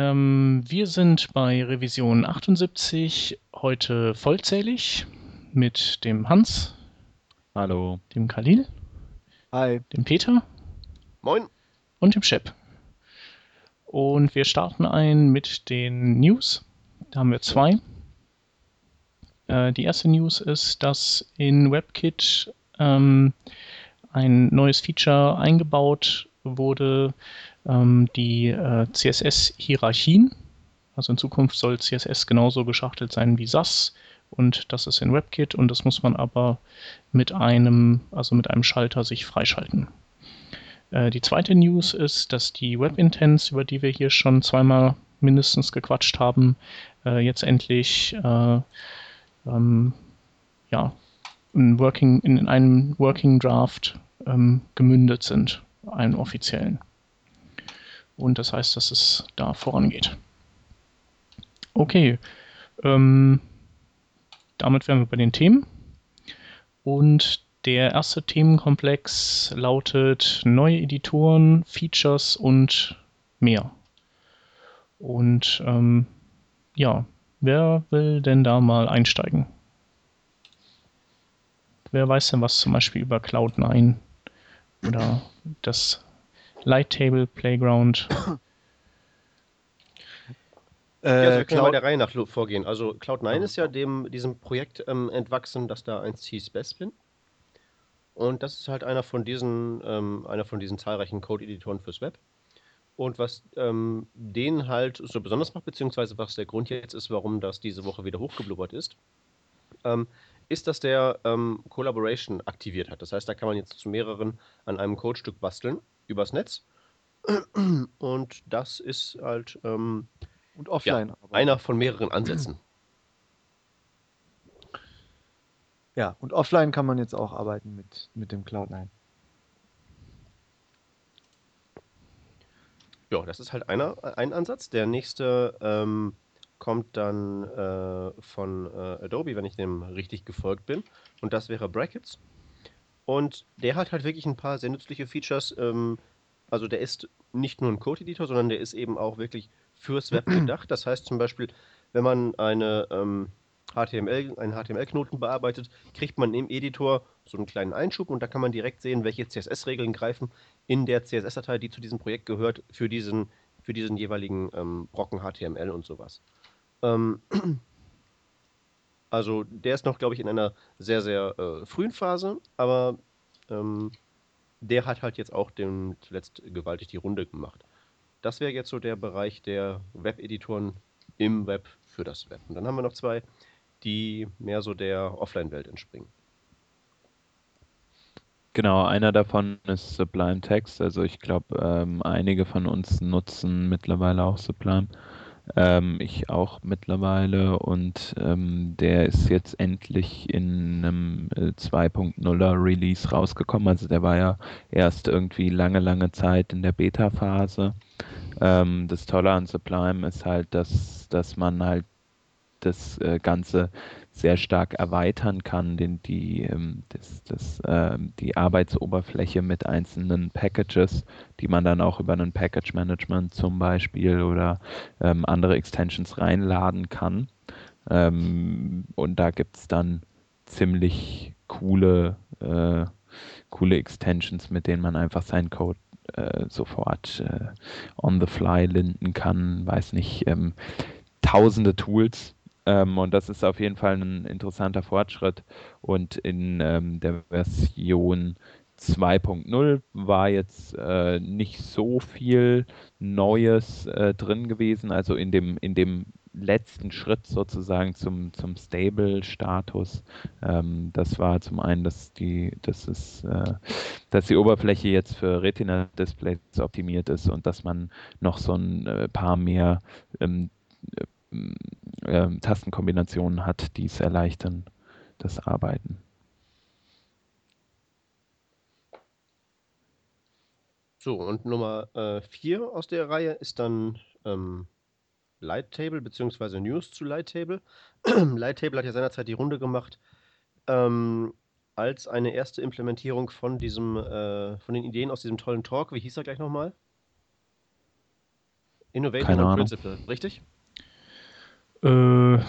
Ähm, wir sind bei Revision 78, heute vollzählig mit dem Hans. Hallo. Dem Khalil. Hi. Dem Peter. Moin. Und dem Shep. Und wir starten ein mit den News. Da haben wir zwei. Äh, die erste News ist, dass in WebKit ähm, ein neues Feature eingebaut wurde, die äh, CSS-Hierarchien. Also in Zukunft soll CSS genauso geschachtelt sein wie SAS und das ist in WebKit und das muss man aber mit einem, also mit einem Schalter sich freischalten. Äh, die zweite News ist, dass die WebIntents, über die wir hier schon zweimal mindestens gequatscht haben, äh, jetzt endlich äh, ähm, ja, in, Working, in, einem Working Draft ähm, gemündet sind, einen offiziellen. Und das heißt, dass es da vorangeht. Okay, ähm, damit wären wir bei den Themen. Und der erste Themenkomplex lautet neue Editoren, Features und mehr. Und ähm, ja, wer will denn da mal einsteigen? Wer weiß denn was zum Beispiel über Cloud9 oder das Light Table Playground? Äh, ja, also wir können mal der Reihe nach vorgehen. Also Cloud9 ist ja dem, diesem Projekt ähm, entwachsen, das da eins hieß Bespin. Und das ist halt einer von diesen, ähm, einer von diesen zahlreichen Code-Editoren fürs Web. Und was ähm, den halt so besonders macht, beziehungsweise was der Grund jetzt ist, warum das diese Woche wieder hochgeblubbert ist, ähm, ist, dass der ähm, Collaboration aktiviert hat. Das heißt, da kann man jetzt zu mehreren an einem Codestück basteln, übers Netz. Und das ist halt ähm, und offline. Ja, einer von mehreren Ansätzen. Ja, und offline kann man jetzt auch arbeiten mit, mit dem Cloud9. Ja, das ist halt einer, ein Ansatz. Der nächste ähm, kommt dann äh, von äh, Adobe, wenn ich dem richtig gefolgt bin. Und das wäre Brackets. Und der hat halt wirklich ein paar sehr nützliche Features. Ähm, also der ist nicht nur ein Code-Editor, sondern der ist eben auch wirklich fürs Web gedacht. Das heißt zum Beispiel, wenn man eine, ähm, HTML, einen HTML-Knoten bearbeitet, kriegt man im Editor so einen kleinen Einschub und da kann man direkt sehen, welche CSS-Regeln greifen in der CSS-Datei, die zu diesem Projekt gehört, für diesen, für diesen jeweiligen ähm, Brocken HTML und sowas. Ähm, also der ist noch, glaube ich, in einer sehr, sehr äh, frühen Phase, aber ähm, der hat halt jetzt auch den, zuletzt gewaltig die Runde gemacht. Das wäre jetzt so der Bereich der Web-Editoren im Web für das Web. Und dann haben wir noch zwei, die mehr so der Offline-Welt entspringen. Genau, einer davon ist Sublime Text. Also ich glaube, ähm, einige von uns nutzen mittlerweile auch Sublime. Ähm, ich auch mittlerweile und ähm, der ist jetzt endlich in einem äh, 2.0er Release rausgekommen. Also der war ja erst irgendwie lange, lange Zeit in der Beta-Phase. Ähm, das Tolle an Sublime ist halt, dass, dass man halt das äh, Ganze sehr stark erweitern kann, den, die, ähm, das, das, äh, die Arbeitsoberfläche mit einzelnen Packages, die man dann auch über einen Package Management zum Beispiel oder ähm, andere Extensions reinladen kann. Ähm, und da gibt es dann ziemlich coole, äh, coole Extensions, mit denen man einfach seinen Code äh, sofort äh, on the fly linden kann, weiß nicht, ähm, tausende Tools, ähm, und das ist auf jeden Fall ein interessanter Fortschritt. Und in ähm, der Version 2.0 war jetzt äh, nicht so viel Neues äh, drin gewesen. Also in dem, in dem letzten Schritt sozusagen zum, zum Stable-Status. Ähm, das war zum einen, dass die, dass es, äh, dass die Oberfläche jetzt für Retina-Displays optimiert ist und dass man noch so ein äh, paar mehr ähm, äh, Tastenkombinationen hat, die es erleichtern, das Arbeiten. So, und Nummer 4 äh, aus der Reihe ist dann ähm, Lighttable bzw. News zu Lighttable. Lighttable hat ja seinerzeit die Runde gemacht ähm, als eine erste Implementierung von diesem, äh, von den Ideen aus diesem tollen Talk. Wie hieß er gleich nochmal? Innovating Keine on Ahnung. Principle, richtig? Äh, ähm,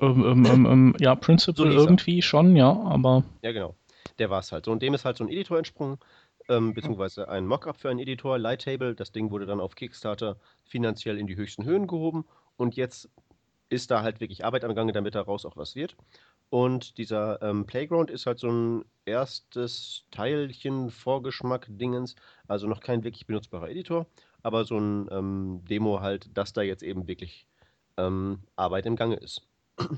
ähm, ähm, ähm, ja, Principle So irgendwie schon, ja, aber Ja, genau. Der war es halt. So, und dem ist halt so ein Editor entsprungen, ähm, beziehungsweise ein Mockup für einen Editor, Lighttable. Das Ding wurde dann auf Kickstarter finanziell in die höchsten Höhen gehoben und jetzt ist da halt wirklich Arbeit am Gange, damit daraus auch was wird. Und dieser ähm, Playground ist halt so ein erstes Teilchen, Vorgeschmack, Dingens, also noch kein wirklich benutzbarer Editor, aber so ein ähm, Demo halt, dass da jetzt eben wirklich ähm, Arbeit im Gange ist.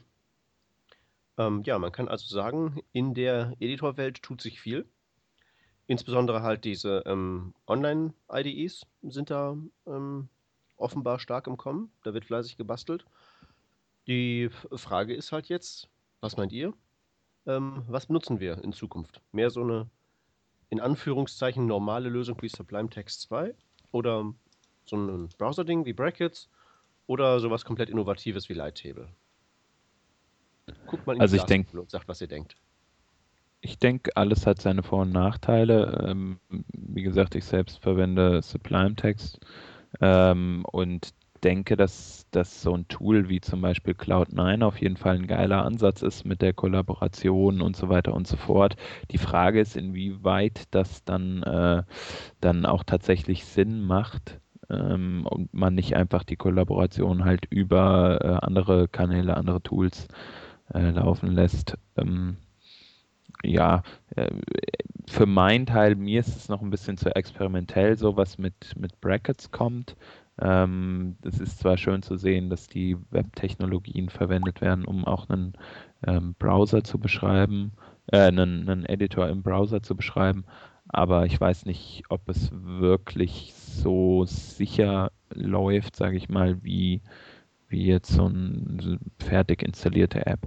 Ähm, ja, man kann also sagen, in der Editorwelt tut sich viel. Insbesondere halt diese ähm, Online-IDEs sind da ähm, offenbar stark im Kommen. Da wird fleißig gebastelt. Die Frage ist halt jetzt, was meint ihr? Ähm, was benutzen wir in Zukunft? Mehr so eine, in Anführungszeichen, normale Lösung wie Sublime Text 2? Oder so ein Browser-Ding wie Brackets? Oder sowas komplett Innovatives wie Lighttable? Guckt mal in die Also ich denk- und sagt, was ihr denkt. Ich denke, alles hat seine Vor- und Nachteile. Ähm, wie gesagt, ich selbst verwende Sublime Text ähm, und denke, dass, dass so ein Tool wie zum Beispiel Cloud9 auf jeden Fall ein geiler Ansatz ist mit der Kollaboration und so weiter und so fort. Die Frage ist, inwieweit das dann, äh, dann auch tatsächlich Sinn macht ähm, und man nicht einfach die Kollaboration halt über äh, andere Kanäle, andere Tools äh, laufen lässt. Ähm, ja, äh, für meinen Teil, mir ist es noch ein bisschen zu experimentell, so was mit, mit Brackets kommt. Ähm, es ist zwar schön zu sehen, dass die Web-Technologien verwendet werden, um auch einen ähm, Browser zu beschreiben, äh, einen, einen Editor im Browser zu beschreiben, aber ich weiß nicht, ob es wirklich so sicher läuft, sage ich mal, wie, wie jetzt so eine fertig installierte App.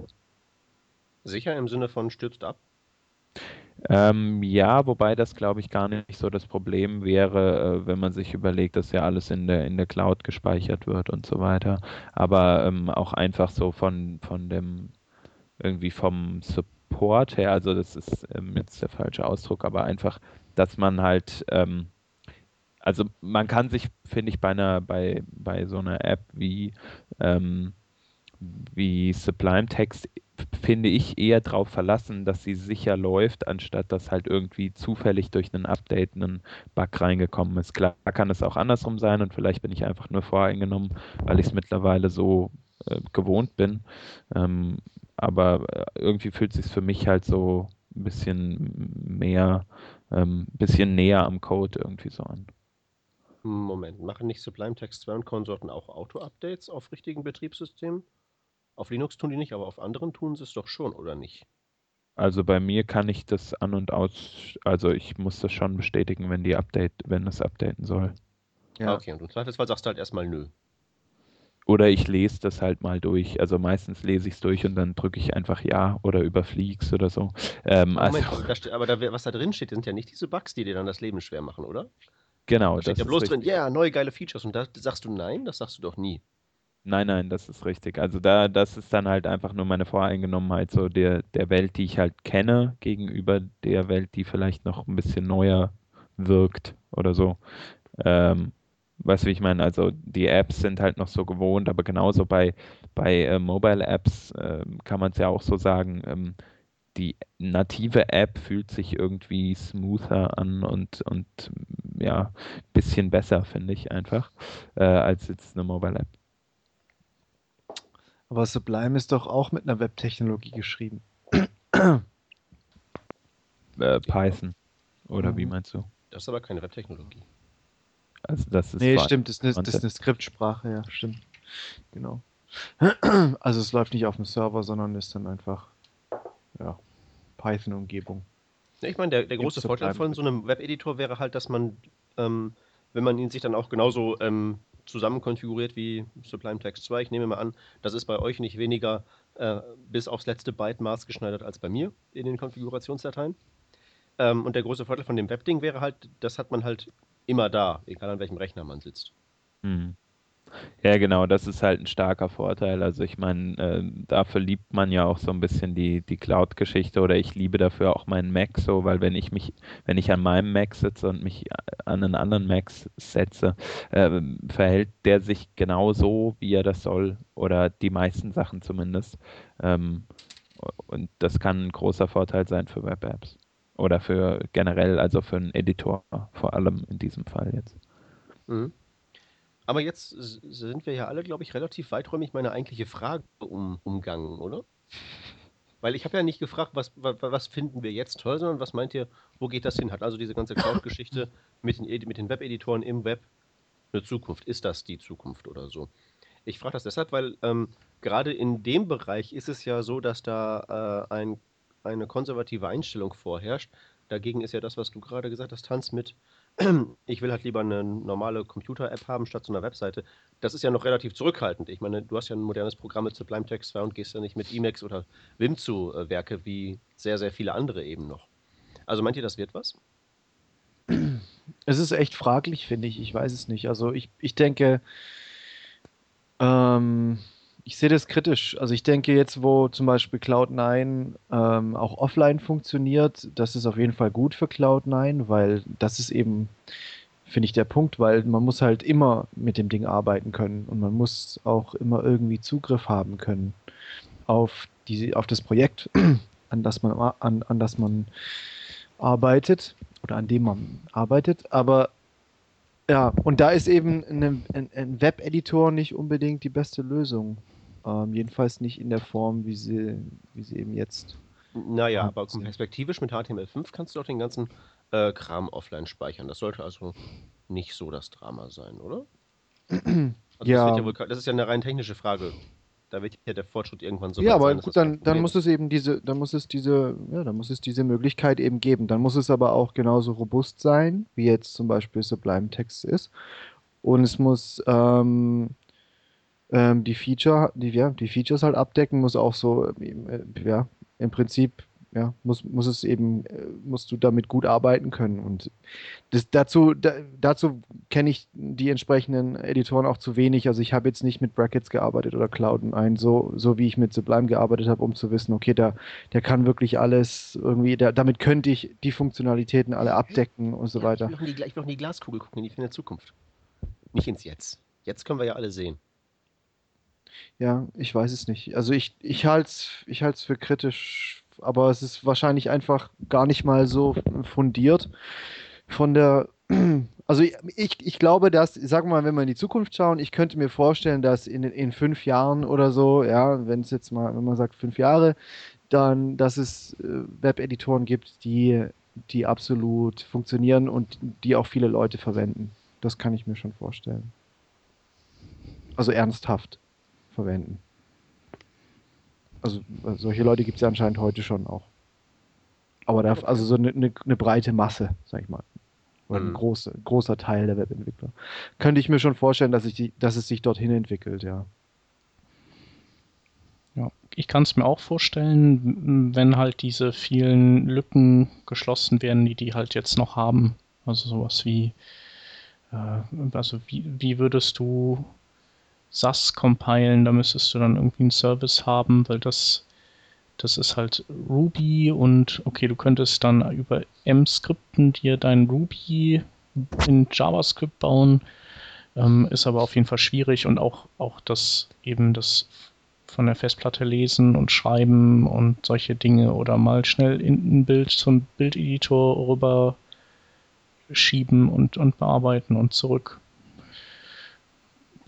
Sicher im Sinne von stürzt ab? Ähm, ja, wobei das glaube ich gar nicht so das Problem wäre, äh, wenn man sich überlegt, dass ja alles in der, in der Cloud gespeichert wird und so weiter. Aber ähm, auch einfach so von, von dem, irgendwie vom Support her, also das ist ähm, jetzt der falsche Ausdruck, aber einfach, dass man halt, ähm, also man kann sich, finde ich, bei einer, bei, bei so einer App wie, ähm, wie Sublime Text finde ich, eher darauf verlassen, dass sie sicher läuft, anstatt dass halt irgendwie zufällig durch einen Update ein Bug reingekommen ist. Klar kann es auch andersrum sein und vielleicht bin ich einfach nur voreingenommen, weil ich es mittlerweile so äh, gewohnt bin. Ähm, aber äh, irgendwie fühlt es sich für mich halt so ein bisschen mehr, ein ähm, bisschen näher am Code irgendwie so an. Moment, machen nicht Sublime Text 2 und Konsorten auch Auto-Updates auf richtigen Betriebssystemen? Auf Linux tun die nicht, aber auf anderen tun sie es doch schon, oder nicht? Also bei mir kann ich das an und aus, also ich muss das schon bestätigen, wenn die Update, wenn es updaten soll. Ja. Okay, und im Zweifelsfall sagst du halt erstmal nö. Oder ich lese das halt mal durch. Also meistens lese ich es durch und dann drücke ich einfach Ja oder überflieg's oder so. Ähm, Moment, also, da aber da, was da drin steht, sind ja nicht diese Bugs, die dir dann das Leben schwer machen, oder? genau. Da steht ja bloß drin, ja, neue geile Features. Und da sagst du nein, das sagst du doch nie. Nein, nein, das ist richtig. Also da, das ist dann halt einfach nur meine Voreingenommenheit so der, der Welt, die ich halt kenne, gegenüber der Welt, die vielleicht noch ein bisschen neuer wirkt oder so. Ähm, weißt du, wie ich meine? Also die Apps sind halt noch so gewohnt, aber genauso bei, bei äh, Mobile-Apps ähm, kann man es ja auch so sagen, ähm, die native App fühlt sich irgendwie smoother an und, und ja, bisschen besser, finde ich einfach, äh, als jetzt eine Mobile-App. Aber Sublime ist doch auch mit einer Webtechnologie geschrieben. Äh, Python. Oder wie Mhm. meinst du? Das ist aber keine Webtechnologie. Also das ist Nee, stimmt, das ist, eine, das ist eine Skriptsprache, ja, stimmt. Genau. Also es läuft nicht auf dem Server, sondern ist dann einfach ja, Python-Umgebung. Ja, ich meine, der, der große Vorteil von so einem Webeditor wäre halt, dass man, ähm, wenn man ihn sich dann auch genauso ähm, zusammen konfiguriert wie Sublime Text 2, ich nehme mal an, das ist bei euch nicht weniger äh, bis aufs letzte Byte maßgeschneidert als bei mir in den Konfigurationsdateien. Ähm, und der große Vorteil von dem Webding wäre halt, das hat man halt immer da, egal an welchem Rechner man sitzt. Hm. Ja, genau, das ist halt ein starker Vorteil. Also ich meine, äh, dafür liebt man ja auch so ein bisschen die, die Cloud-Geschichte oder ich liebe dafür auch meinen Mac so, weil wenn ich mich, wenn ich an meinem Mac sitze und mich an einen anderen Mac setze, äh, verhält der sich genau so, wie er das soll oder die meisten Sachen zumindest. Ähm, und das kann ein großer Vorteil sein für Web-Apps oder für generell, also für einen Editor vor allem in diesem Fall jetzt. Mhm. Aber jetzt sind wir ja alle, glaube ich, relativ weiträumig meine eigentliche Frage um, umgangen, oder? Weil ich habe ja nicht gefragt, was, was, was, finden wir jetzt toll, sondern was meint ihr, wo geht das hin? Hat also diese ganze Cloud-Geschichte mit den, mit den Web-Editoren im Web eine Zukunft? Ist das die Zukunft oder so? Ich frage das deshalb, weil ähm, gerade in dem Bereich ist es ja so, dass da äh, ein, eine konservative Einstellung vorherrscht. Dagegen ist ja das, was du gerade gesagt hast, Tanz mit ich will halt lieber eine normale Computer-App haben statt so einer Webseite. Das ist ja noch relativ zurückhaltend. Ich meine, du hast ja ein modernes Programm mit Sublime Text 2 und gehst ja nicht mit Emacs oder Vim zu äh, Werke wie sehr, sehr viele andere eben noch. Also meint ihr, das wird was? Es ist echt fraglich, finde ich. Ich weiß es nicht. Also ich, ich denke, ähm, ich sehe das kritisch. Also ich denke jetzt, wo zum Beispiel Cloud9 ähm, auch offline funktioniert, das ist auf jeden Fall gut für Cloud9, weil das ist eben, finde ich, der Punkt, weil man muss halt immer mit dem Ding arbeiten können und man muss auch immer irgendwie Zugriff haben können auf, die, auf das Projekt, an das man, an, an das man arbeitet oder an dem man arbeitet. Aber ja, und da ist eben ein, ein Web-Editor nicht unbedingt die beste Lösung. Ähm, jedenfalls nicht in der Form, wie sie, wie sie eben jetzt. Naja, aber perspektivisch mit HTML5 kannst du auch den ganzen äh, Kram offline speichern. Das sollte also nicht so das Drama sein, oder? Also ja. Das, ja wohl, das, ist ja eine rein technische Frage. Da wird ja der Fortschritt irgendwann so Ja, aber sein, gut, dann, dann muss es eben diese, dann muss es diese, ja, dann muss es diese Möglichkeit eben geben. Dann muss es aber auch genauso robust sein, wie jetzt zum Beispiel Sublime Text ist. Und es muss ähm, ähm, die Feature, die, ja, die Features halt abdecken, muss auch so, äh, ja, im Prinzip, ja, muss, muss es eben, äh, musst du damit gut arbeiten können. Und das, dazu, da, dazu kenne ich die entsprechenden Editoren auch zu wenig. Also ich habe jetzt nicht mit Brackets gearbeitet oder Cloud9, so, so wie ich mit Sublime gearbeitet habe, um zu wissen, okay, der, der kann wirklich alles irgendwie, der, damit könnte ich die Funktionalitäten alle abdecken und so weiter. Ich will noch in die Glaskugel gucken, in die Zukunft. Nicht ins Jetzt. Jetzt können wir ja alle sehen. Ja, ich weiß es nicht. Also ich, ich halte es ich halt's für kritisch, aber es ist wahrscheinlich einfach gar nicht mal so fundiert von der. Also ich, ich, glaube, dass, wir mal, wenn wir in die Zukunft schauen, ich könnte mir vorstellen, dass in, in fünf Jahren oder so, ja, wenn es jetzt mal, wenn man sagt fünf Jahre, dann, dass es äh, Webeditoren gibt, die, die absolut funktionieren und die auch viele Leute verwenden. Das kann ich mir schon vorstellen. Also ernsthaft verwenden. Also solche Leute gibt es ja anscheinend heute schon auch. Aber da, also so eine, eine, eine, breite Masse, sag ich mal. Oder ein mhm. große, großer Teil der Webentwickler. Könnte ich mir schon vorstellen, dass, ich die, dass es sich dorthin entwickelt, ja. Ja, ich kann es mir auch vorstellen, wenn halt diese vielen Lücken geschlossen werden, die die halt jetzt noch haben. Also sowas wie, äh, also wie, wie würdest du SAS compilen, da müsstest du dann irgendwie einen Service haben, weil das, das ist halt Ruby und okay, du könntest dann über M-Skripten dir dein Ruby in JavaScript bauen, ähm, ist aber auf jeden Fall schwierig und auch, auch das eben das von der Festplatte lesen und schreiben und solche Dinge oder mal schnell in ein Bild zum Bildeditor rüber schieben und, und bearbeiten und zurück.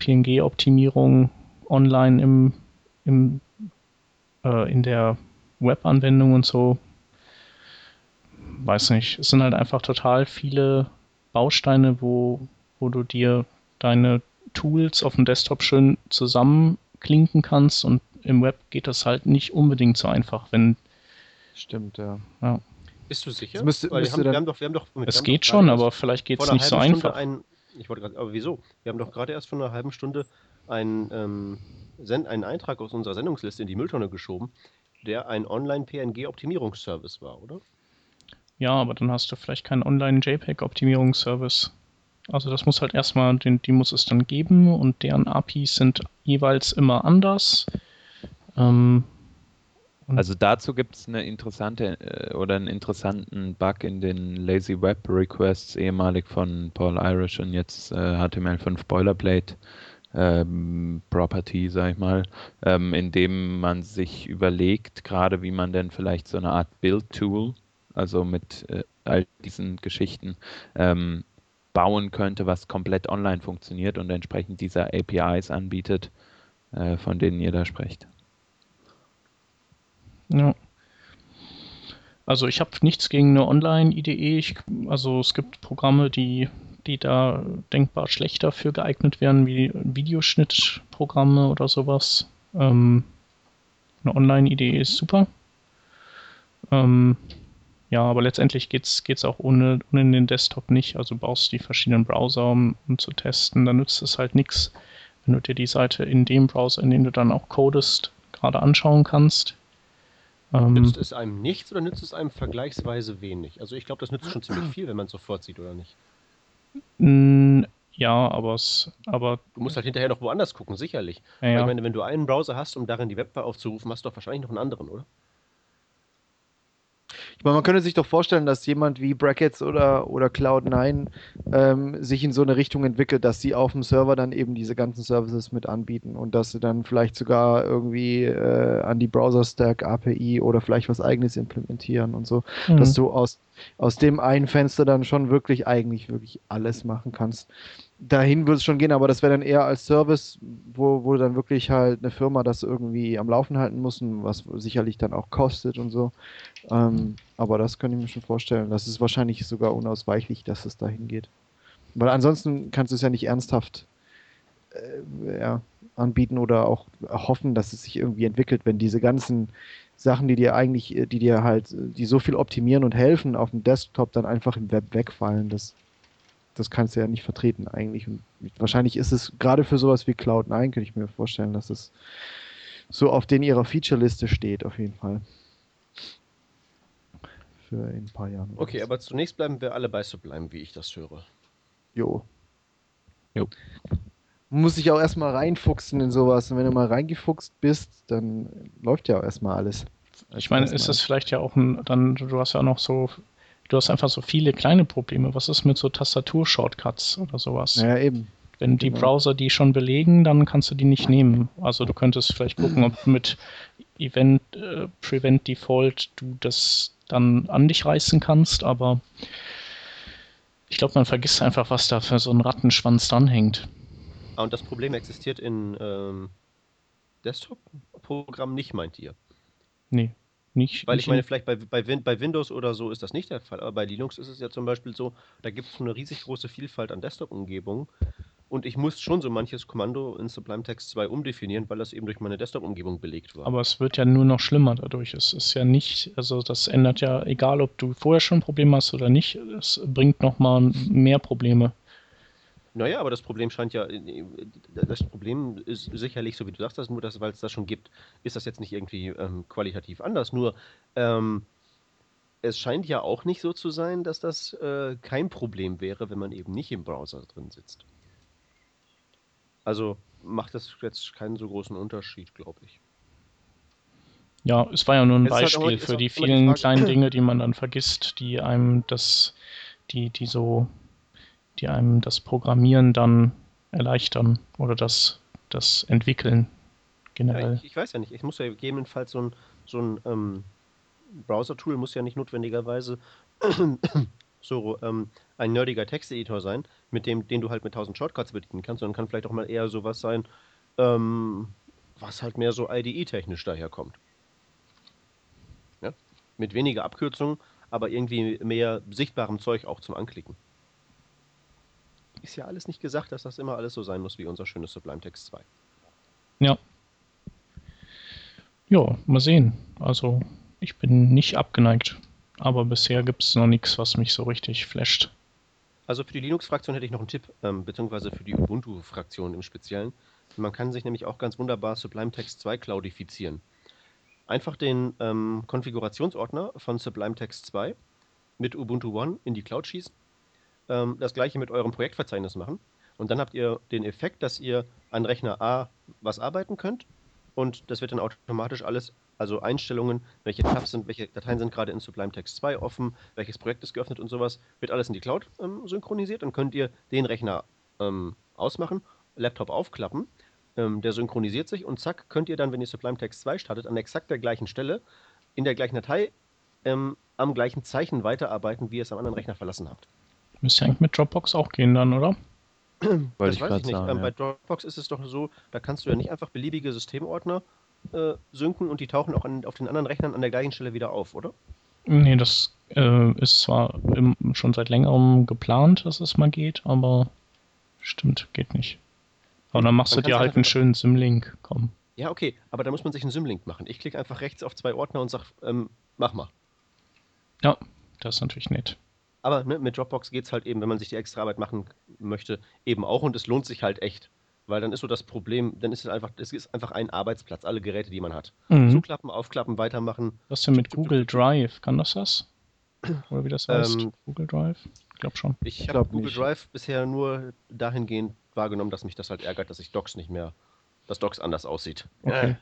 PNG-Optimierung online im, im, äh, in der Webanwendung und so. Weiß nicht. Es sind halt einfach total viele Bausteine, wo, wo du dir deine Tools auf dem Desktop schön zusammenklinken kannst und im Web geht das halt nicht unbedingt so einfach, wenn. Stimmt, ja. ja. Bist du sicher? Müsste, Weil wir, haben, wir haben doch, wir haben doch, es geht schon, aber vielleicht geht es nicht so einfach. Ein, ich wollte gerade, aber wieso? Wir haben doch gerade erst vor einer halben Stunde einen, ähm, einen Eintrag aus unserer Sendungsliste in die Mülltonne geschoben, der ein Online-PNG-Optimierungsservice war, oder? Ja, aber dann hast du vielleicht keinen Online-JPEG-Optimierungsservice. Also das muss halt erstmal, den, die muss es dann geben und deren APIs sind jeweils immer anders. Ähm, also dazu gibt es eine interessante äh, oder einen interessanten Bug in den Lazy Web Requests, ehemalig von Paul Irish und jetzt äh, HTML5 Boilerplate ähm, Property, sag ich mal, ähm, in dem man sich überlegt, gerade wie man denn vielleicht so eine Art Build-Tool, also mit äh, all diesen Geschichten, ähm, bauen könnte, was komplett online funktioniert und entsprechend dieser APIs anbietet, äh, von denen ihr da sprecht. Ja. Also ich habe nichts gegen eine Online-IDE. Also es gibt Programme, die, die da denkbar schlechter für geeignet wären, wie Videoschnittprogramme oder sowas. Ähm, eine Online-IDE ist super. Ähm, ja, aber letztendlich geht es auch ohne, ohne den Desktop nicht. Also baust die verschiedenen Browser, um, um zu testen. Dann nützt es halt nichts, wenn du dir die Seite in dem Browser, in dem du dann auch codest, gerade anschauen kannst. Ähm, nützt es einem nichts oder nützt es einem vergleichsweise wenig? Also ich glaube, das nützt schon ziemlich viel, wenn man es sofort sieht, oder nicht? Ja, aber es, aber. Du musst halt hinterher noch woanders gucken, sicherlich. Ja, ja. Ich meine, wenn du einen Browser hast, um darin die Webbar aufzurufen, hast du doch wahrscheinlich noch einen anderen, oder? Ich meine, man könnte sich doch vorstellen, dass jemand wie Brackets oder, oder Cloud9 ähm, sich in so eine Richtung entwickelt, dass sie auf dem Server dann eben diese ganzen Services mit anbieten und dass sie dann vielleicht sogar irgendwie äh, an die Browser-Stack API oder vielleicht was eigenes implementieren und so, mhm. dass du aus, aus dem einen Fenster dann schon wirklich eigentlich wirklich alles machen kannst dahin würde es schon gehen, aber das wäre dann eher als Service, wo, wo dann wirklich halt eine Firma das irgendwie am Laufen halten muss, was sicherlich dann auch kostet und so. Ähm, aber das könnte ich mir schon vorstellen. Das ist wahrscheinlich sogar unausweichlich, dass es dahin geht. Weil ansonsten kannst du es ja nicht ernsthaft äh, ja, anbieten oder auch hoffen, dass es sich irgendwie entwickelt, wenn diese ganzen Sachen, die dir eigentlich, die dir halt, die so viel optimieren und helfen, auf dem Desktop dann einfach im Web wegfallen. Das das kannst du ja nicht vertreten eigentlich. Und wahrscheinlich ist es gerade für sowas wie Cloud9, könnte ich mir vorstellen, dass es so auf den ihrer Feature-Liste steht, auf jeden Fall. Für in ein paar Jahren. Okay, aber zunächst bleiben wir alle bei Sublime, wie ich das höre. Jo. Jo. Muss sich auch erstmal reinfuchsen in sowas. Und wenn du mal reingefuchst bist, dann läuft ja auch erstmal alles. Ich meine, ist das vielleicht ja auch ein, dann, du hast ja auch noch so du hast einfach so viele kleine Probleme. Was ist mit so Tastatur-Shortcuts oder sowas? Ja, eben. Wenn die genau. Browser die schon belegen, dann kannst du die nicht nehmen. Also du könntest vielleicht gucken, ob mit Event äh, Prevent Default du das dann an dich reißen kannst, aber ich glaube, man vergisst einfach, was da für so ein Rattenschwanz dranhängt. Ah, und das Problem existiert in ähm, Desktop-Programmen nicht, meint ihr? Nee. Nicht, Weil nicht ich meine, vielleicht bei, bei, bei Windows oder so ist das nicht der Fall, aber bei Linux ist es ja zum Beispiel so, da gibt es eine riesig große Vielfalt an Desktop-Umgebungen und ich muss schon so manches Kommando in Sublime Text 2 umdefinieren, weil das eben durch meine Desktop-Umgebung belegt war. Aber es wird ja nur noch schlimmer dadurch. Es ist ja nicht, also das ändert ja, egal ob du vorher schon ein Problem hast oder nicht, es bringt nochmal mehr Probleme. Naja, aber das Problem scheint ja, äh, das Problem ist sicherlich, so wie du sagst, das nur, weil es das schon gibt, ist das jetzt nicht irgendwie ähm, qualitativ anders. Nur, ähm, es scheint ja auch nicht so zu sein, dass das äh, kein Problem wäre, wenn man eben nicht im Browser drin sitzt. Also macht das jetzt keinen so großen Unterschied, glaube ich. Ja, es war ja nur ein es Beispiel halt für die vielen die kleinen Dinge, die man dann vergisst, die einem das, die, die so die einem das Programmieren dann erleichtern oder das, das Entwickeln generell. Ja, ich, ich, weiß ja nicht, ich muss ja gegebenenfalls so ein, so ein ähm, Browser-Tool muss ja nicht notwendigerweise so ähm, ein nerdiger Texteditor sein, mit dem, den du halt mit 1000 Shortcuts bedienen kannst, sondern kann vielleicht auch mal eher sowas sein, ähm, was halt mehr so IDE-technisch daherkommt. Ja? Mit weniger Abkürzungen, aber irgendwie mehr sichtbarem Zeug auch zum Anklicken ist ja alles nicht gesagt, dass das immer alles so sein muss wie unser schönes Sublime Text 2. Ja. Ja, mal sehen. Also, ich bin nicht abgeneigt. Aber bisher gibt es noch nichts, was mich so richtig flasht. Also für die Linux-Fraktion hätte ich noch einen Tipp, ähm, beziehungsweise für die Ubuntu-Fraktion im Speziellen. Man kann sich nämlich auch ganz wunderbar Sublime Text 2 cloudifizieren. Einfach den ähm, Konfigurationsordner von Sublime Text 2 mit Ubuntu One in die Cloud schießen ähm, das gleiche mit eurem Projektverzeichnis machen. Und dann habt ihr den Effekt, dass ihr an Rechner A was arbeiten könnt. Und das wird dann automatisch alles, also Einstellungen, welche Tabs sind, welche Dateien sind gerade in Sublime Text 2 offen, welches Projekt ist geöffnet und sowas, wird alles in die Cloud ähm, synchronisiert. Dann könnt ihr den Rechner ähm, ausmachen, Laptop aufklappen, ähm, der synchronisiert sich und zack, könnt ihr dann, wenn ihr Sublime Text 2 startet, an exakt der gleichen Stelle, in der gleichen Datei, ähm, am gleichen Zeichen weiterarbeiten, wie ihr es am anderen Rechner verlassen habt. Müsste eigentlich mit Dropbox auch gehen dann, oder? Wollte das ich weiß ich nicht. sagen. Ähm, ja. Bei Dropbox ist es doch so, da kannst du ja nicht einfach beliebige Systemordner äh, synken und die tauchen auch an, auf den anderen Rechnern an der gleichen Stelle wieder auf, oder? Nee, das äh, ist zwar im, schon seit längerem geplant, dass es mal geht, aber stimmt, geht nicht. Aber dann machst Man du dir halt einen schönen Symlink, komm. Ja, okay, aber da muss man sich einen Symlink machen. Ich klicke einfach rechts auf zwei Ordner und sage, ähm, mach mal. Ja, das ist natürlich nett. Aber ne, mit Dropbox geht es halt eben, wenn man sich die extra Arbeit machen möchte, eben auch und es lohnt sich halt echt. Weil dann ist so das Problem, dann ist es einfach, es ist einfach ein Arbeitsplatz, alle Geräte, die man hat. Mhm. Zuklappen, aufklappen, weitermachen. Was denn mit Google Drive? Kann das das? Oder wie das heißt? Ähm, Google Drive? Ich glaube schon. Ich habe Google nicht. Drive bisher nur dahingehend wahrgenommen, dass mich das halt ärgert, dass ich Docs nicht mehr, dass Docs anders aussieht. Okay.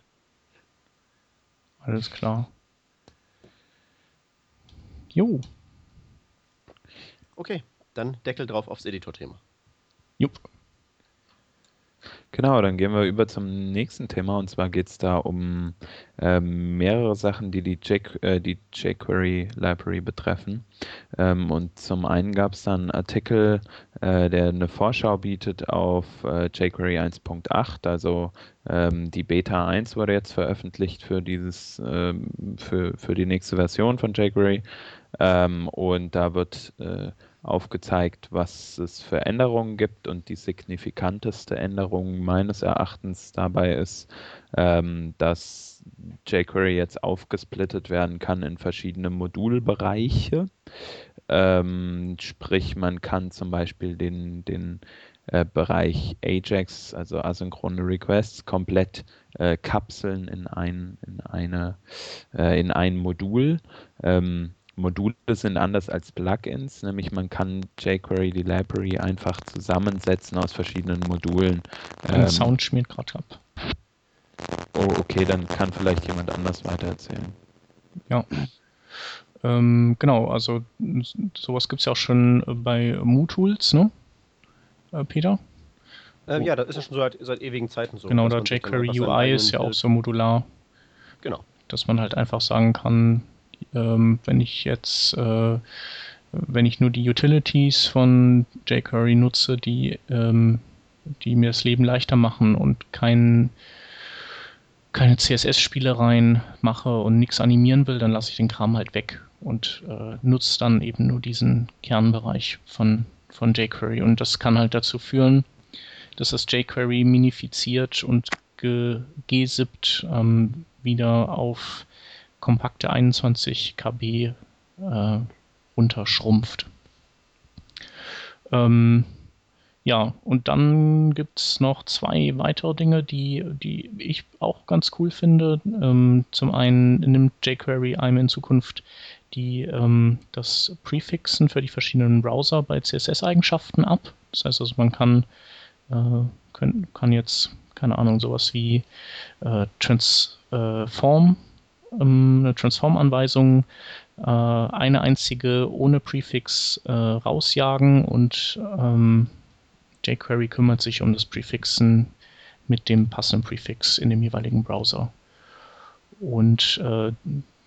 Alles klar. Jo, Okay, dann Deckel drauf aufs Editor-Thema. jupp. Genau, dann gehen wir über zum nächsten Thema und zwar geht es da um ähm, mehrere Sachen, die die, J äh, die jQuery Library betreffen. Ähm, und zum einen gab es dann einen Artikel, äh, der eine Vorschau bietet auf äh, jQuery 1.8, also ähm, die Beta 1 wurde jetzt veröffentlicht für dieses, ähm, für, für die nächste Version von jQuery. Ähm, und da wird äh, aufgezeigt, was es für Änderungen gibt und die signifikanteste Änderung meines Erachtens dabei ist, ähm, dass jQuery jetzt aufgesplittet werden kann in verschiedene Modulbereiche. Ähm, sprich, man kann zum Beispiel den, den äh, Bereich Ajax, also asynchrone Requests, komplett äh, kapseln in ein, in eine, äh, in ein Modul. Ähm, Module sind anders als Plugins, nämlich man kann jQuery, die Library, einfach zusammensetzen aus verschiedenen Modulen. Dein Ähm, Sound schmiert gerade ab. Oh, okay, dann kann vielleicht jemand anders weitererzählen. Ja. Ähm, genau, also sowas gibt es ja auch schon äh, bei MooTools, ne? Äh, Peter? Ähm, ja, das ist ja schon seit, seit ewigen Zeiten so. genau, da jQuery UI ist ja auch so modular, Genau. dass man halt einfach sagen kann, ähm, wenn ich jetzt, äh, wenn ich nur die Utilities von jQuery nutze, die, ähm, die mir das Leben leichter machen und kein, keine CSS-Spielereien mache und nichts animieren will, dann lasse ich den Kram halt weg und äh, nutze dann eben nur diesen Kernbereich von, von jQuery. Und das kann halt dazu führen, dass das jQuery minifiziert und ge gesippt ähm, wieder auf kompakte 21 KB äh, runterschrumpft. Ähm, ja, und dann gibt es noch zwei weitere Dinge, die, die ich auch ganz cool finde. Ähm, zum einen nimmt jQuery einem in Zukunft die, ähm, das Prefixen für die verschiedenen Browser bei CSS-Eigenschaften ab. Das heißt also, man kann, äh, können, kann jetzt, keine Ahnung, sowas wie äh, Transform, ähm, eine Transform-Anweisung, äh, eine einzige ohne Präfix äh, rausjagen und ähm, jQuery kümmert sich um das Prefixen mit dem passenden Präfix in dem jeweiligen Browser. Und äh,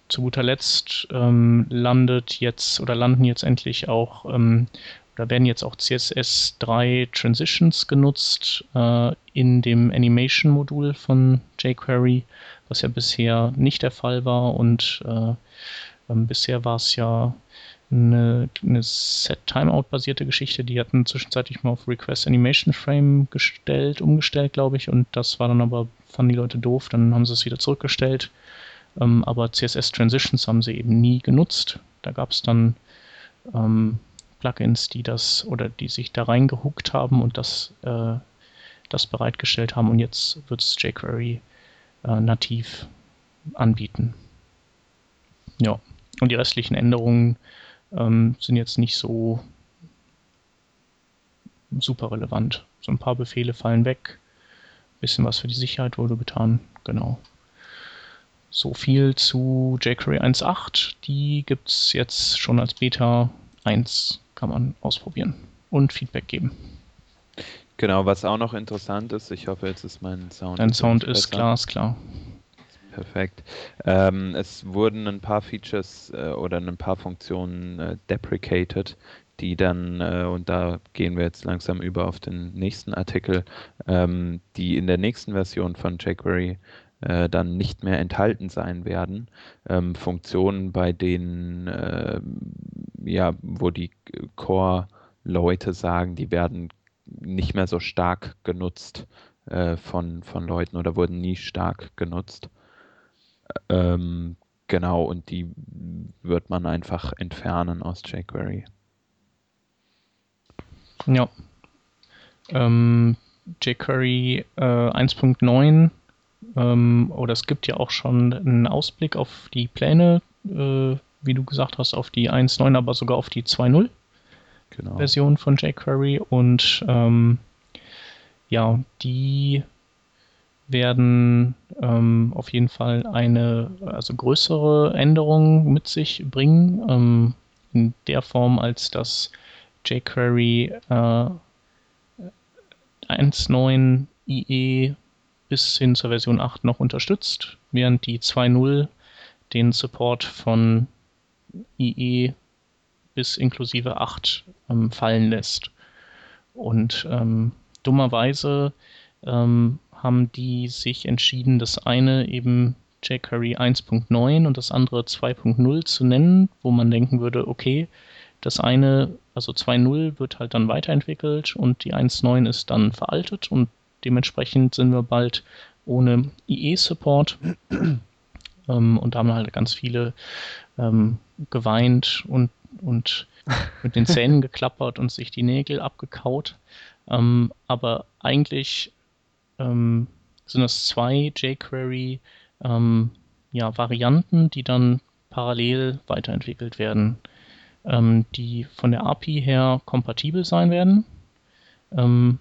zu guter Letzt ähm, landet jetzt oder landen jetzt endlich auch ähm, oder werden jetzt auch CSS3 Transitions genutzt äh, in dem Animation-Modul von jQuery, was ja bisher nicht der Fall war und äh, ähm, bisher war es ja eine, eine Set-Timeout-basierte Geschichte. Die hatten zwischenzeitlich mal auf Request Animation Frame gestellt, umgestellt, glaube ich, und das war dann aber, fanden die Leute doof, dann haben sie es wieder zurückgestellt. Ähm, aber CSS Transitions haben sie eben nie genutzt. Da gab es dann ähm, Plugins, die das oder die sich da reingehuckt haben und das, äh, das bereitgestellt haben und jetzt wird es jQuery äh, nativ anbieten. Ja, und die restlichen Änderungen ähm, sind jetzt nicht so super relevant. So ein paar Befehle fallen weg, bisschen was für die Sicherheit wurde getan, genau. So viel zu jQuery 1.8. Die gibt es jetzt schon als Beta 1, kann man ausprobieren und Feedback geben. Genau, was auch noch interessant ist, ich hoffe, jetzt ist mein Sound. Dein Sound ist glasklar. Perfekt. Ähm, es wurden ein paar Features äh, oder ein paar Funktionen äh, deprecated, die dann, äh, und da gehen wir jetzt langsam über auf den nächsten Artikel, ähm, die in der nächsten Version von jQuery äh, dann nicht mehr enthalten sein werden. Ähm, Funktionen, bei denen, äh, ja, wo die Core-Leute sagen, die werden nicht mehr so stark genutzt äh, von, von Leuten oder wurden nie stark genutzt. Ähm, genau, und die wird man einfach entfernen aus jQuery. Ja. Ähm, jQuery äh, 1.9 ähm, oder es gibt ja auch schon einen Ausblick auf die Pläne, äh, wie du gesagt hast, auf die 1.9, aber sogar auf die 2.0 genau. Version von jQuery und ähm, ja, die werden ähm, auf jeden Fall eine also größere Änderung mit sich bringen, ähm, in der Form, als dass jQuery äh, 1.9 IE bis hin zur Version 8 noch unterstützt, während die 2.0 den Support von IE bis inklusive 8 ähm, fallen lässt. Und ähm, dummerweise ähm, haben die sich entschieden, das eine eben jQuery 1.9 und das andere 2.0 zu nennen, wo man denken würde, okay, das eine, also 2.0 wird halt dann weiterentwickelt und die 1.9 ist dann veraltet und dementsprechend sind wir bald ohne IE-Support. ähm, und haben halt ganz viele ähm, geweint und, und mit den Zähnen geklappert und sich die Nägel abgekaut. Ähm, aber eigentlich ähm, sind es zwei jQuery ähm, ja, Varianten, die dann parallel weiterentwickelt werden, ähm, die von der API her kompatibel sein werden ähm,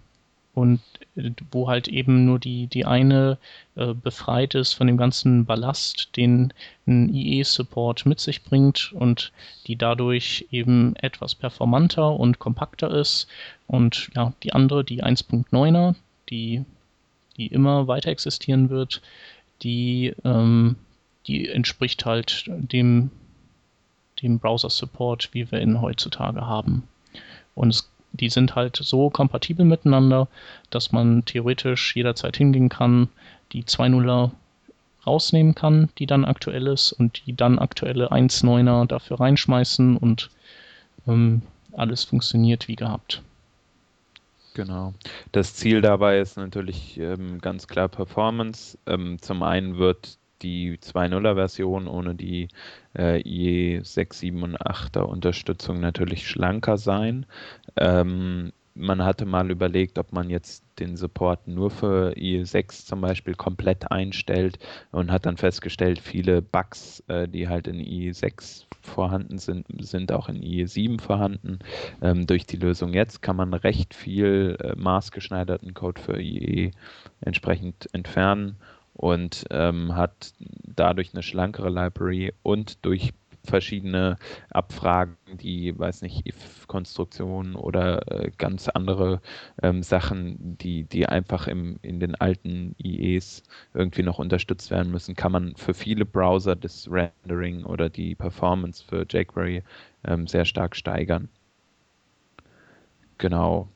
und äh, wo halt eben nur die, die eine äh, befreit ist von dem ganzen Ballast, den ein IE-Support mit sich bringt und die dadurch eben etwas performanter und kompakter ist und ja, die andere, die 1.9er, die die immer weiter existieren wird, die, ähm, die entspricht halt dem, dem Browser-Support, wie wir ihn heutzutage haben. Und es, die sind halt so kompatibel miteinander, dass man theoretisch jederzeit hingehen kann, die 2.0er rausnehmen kann, die dann aktuell ist, und die dann aktuelle 1.9er dafür reinschmeißen und ähm, alles funktioniert wie gehabt. Genau. Das Ziel dabei ist natürlich ähm, ganz klar Performance. Ähm, zum einen wird die 2.0er Version ohne die äh, IE 6, 7 und 8er Unterstützung natürlich schlanker sein. Ähm, man hatte mal überlegt, ob man jetzt den Support nur für IE6 zum Beispiel komplett einstellt und hat dann festgestellt, viele Bugs, äh, die halt in IE6 vorhanden sind, sind auch in IE7 vorhanden. Ähm, durch die Lösung jetzt kann man recht viel äh, maßgeschneiderten Code für IE entsprechend entfernen und ähm, hat dadurch eine schlankere Library und durch verschiedene Abfragen, die, weiß nicht, if-Konstruktionen oder äh, ganz andere ähm, Sachen, die, die einfach im, in den alten IEs irgendwie noch unterstützt werden müssen, kann man für viele Browser das Rendering oder die Performance für jQuery ähm, sehr stark steigern. Genau.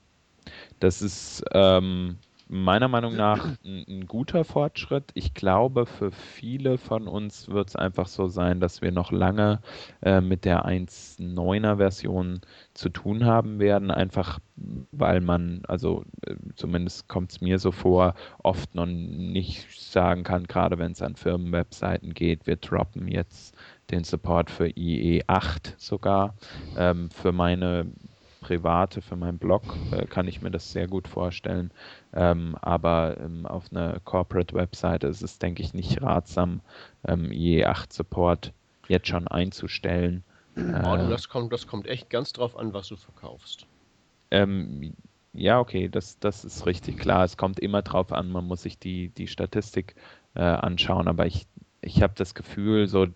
Das ist ähm, meiner Meinung nach ein, ein, guter Fortschritt. Ich glaube, für viele von uns wird es einfach so sein, dass wir noch lange äh, mit der 1.9er Version zu tun haben werden, einfach weil man, also äh, zumindest kommt es mir so vor, oft noch nicht sagen kann, gerade wenn es an Firmenwebseiten geht, wir droppen jetzt den Support für IE8 sogar. Ähm, für meine private, für meinen Blog äh, kann ich mir das sehr gut vorstellen. Ähm, aber ähm, auf einer Corporate-Webseite ist es, denke ich, nicht ratsam, ähm, IE8-Support jetzt schon einzustellen. Oh, äh, das, kommt, das kommt echt ganz drauf an, was du verkaufst. Ähm, ja, okay, das, das ist richtig klar. Es kommt immer drauf an, man muss sich die, die Statistik äh, anschauen, aber ich, ich habe das Gefühl, so,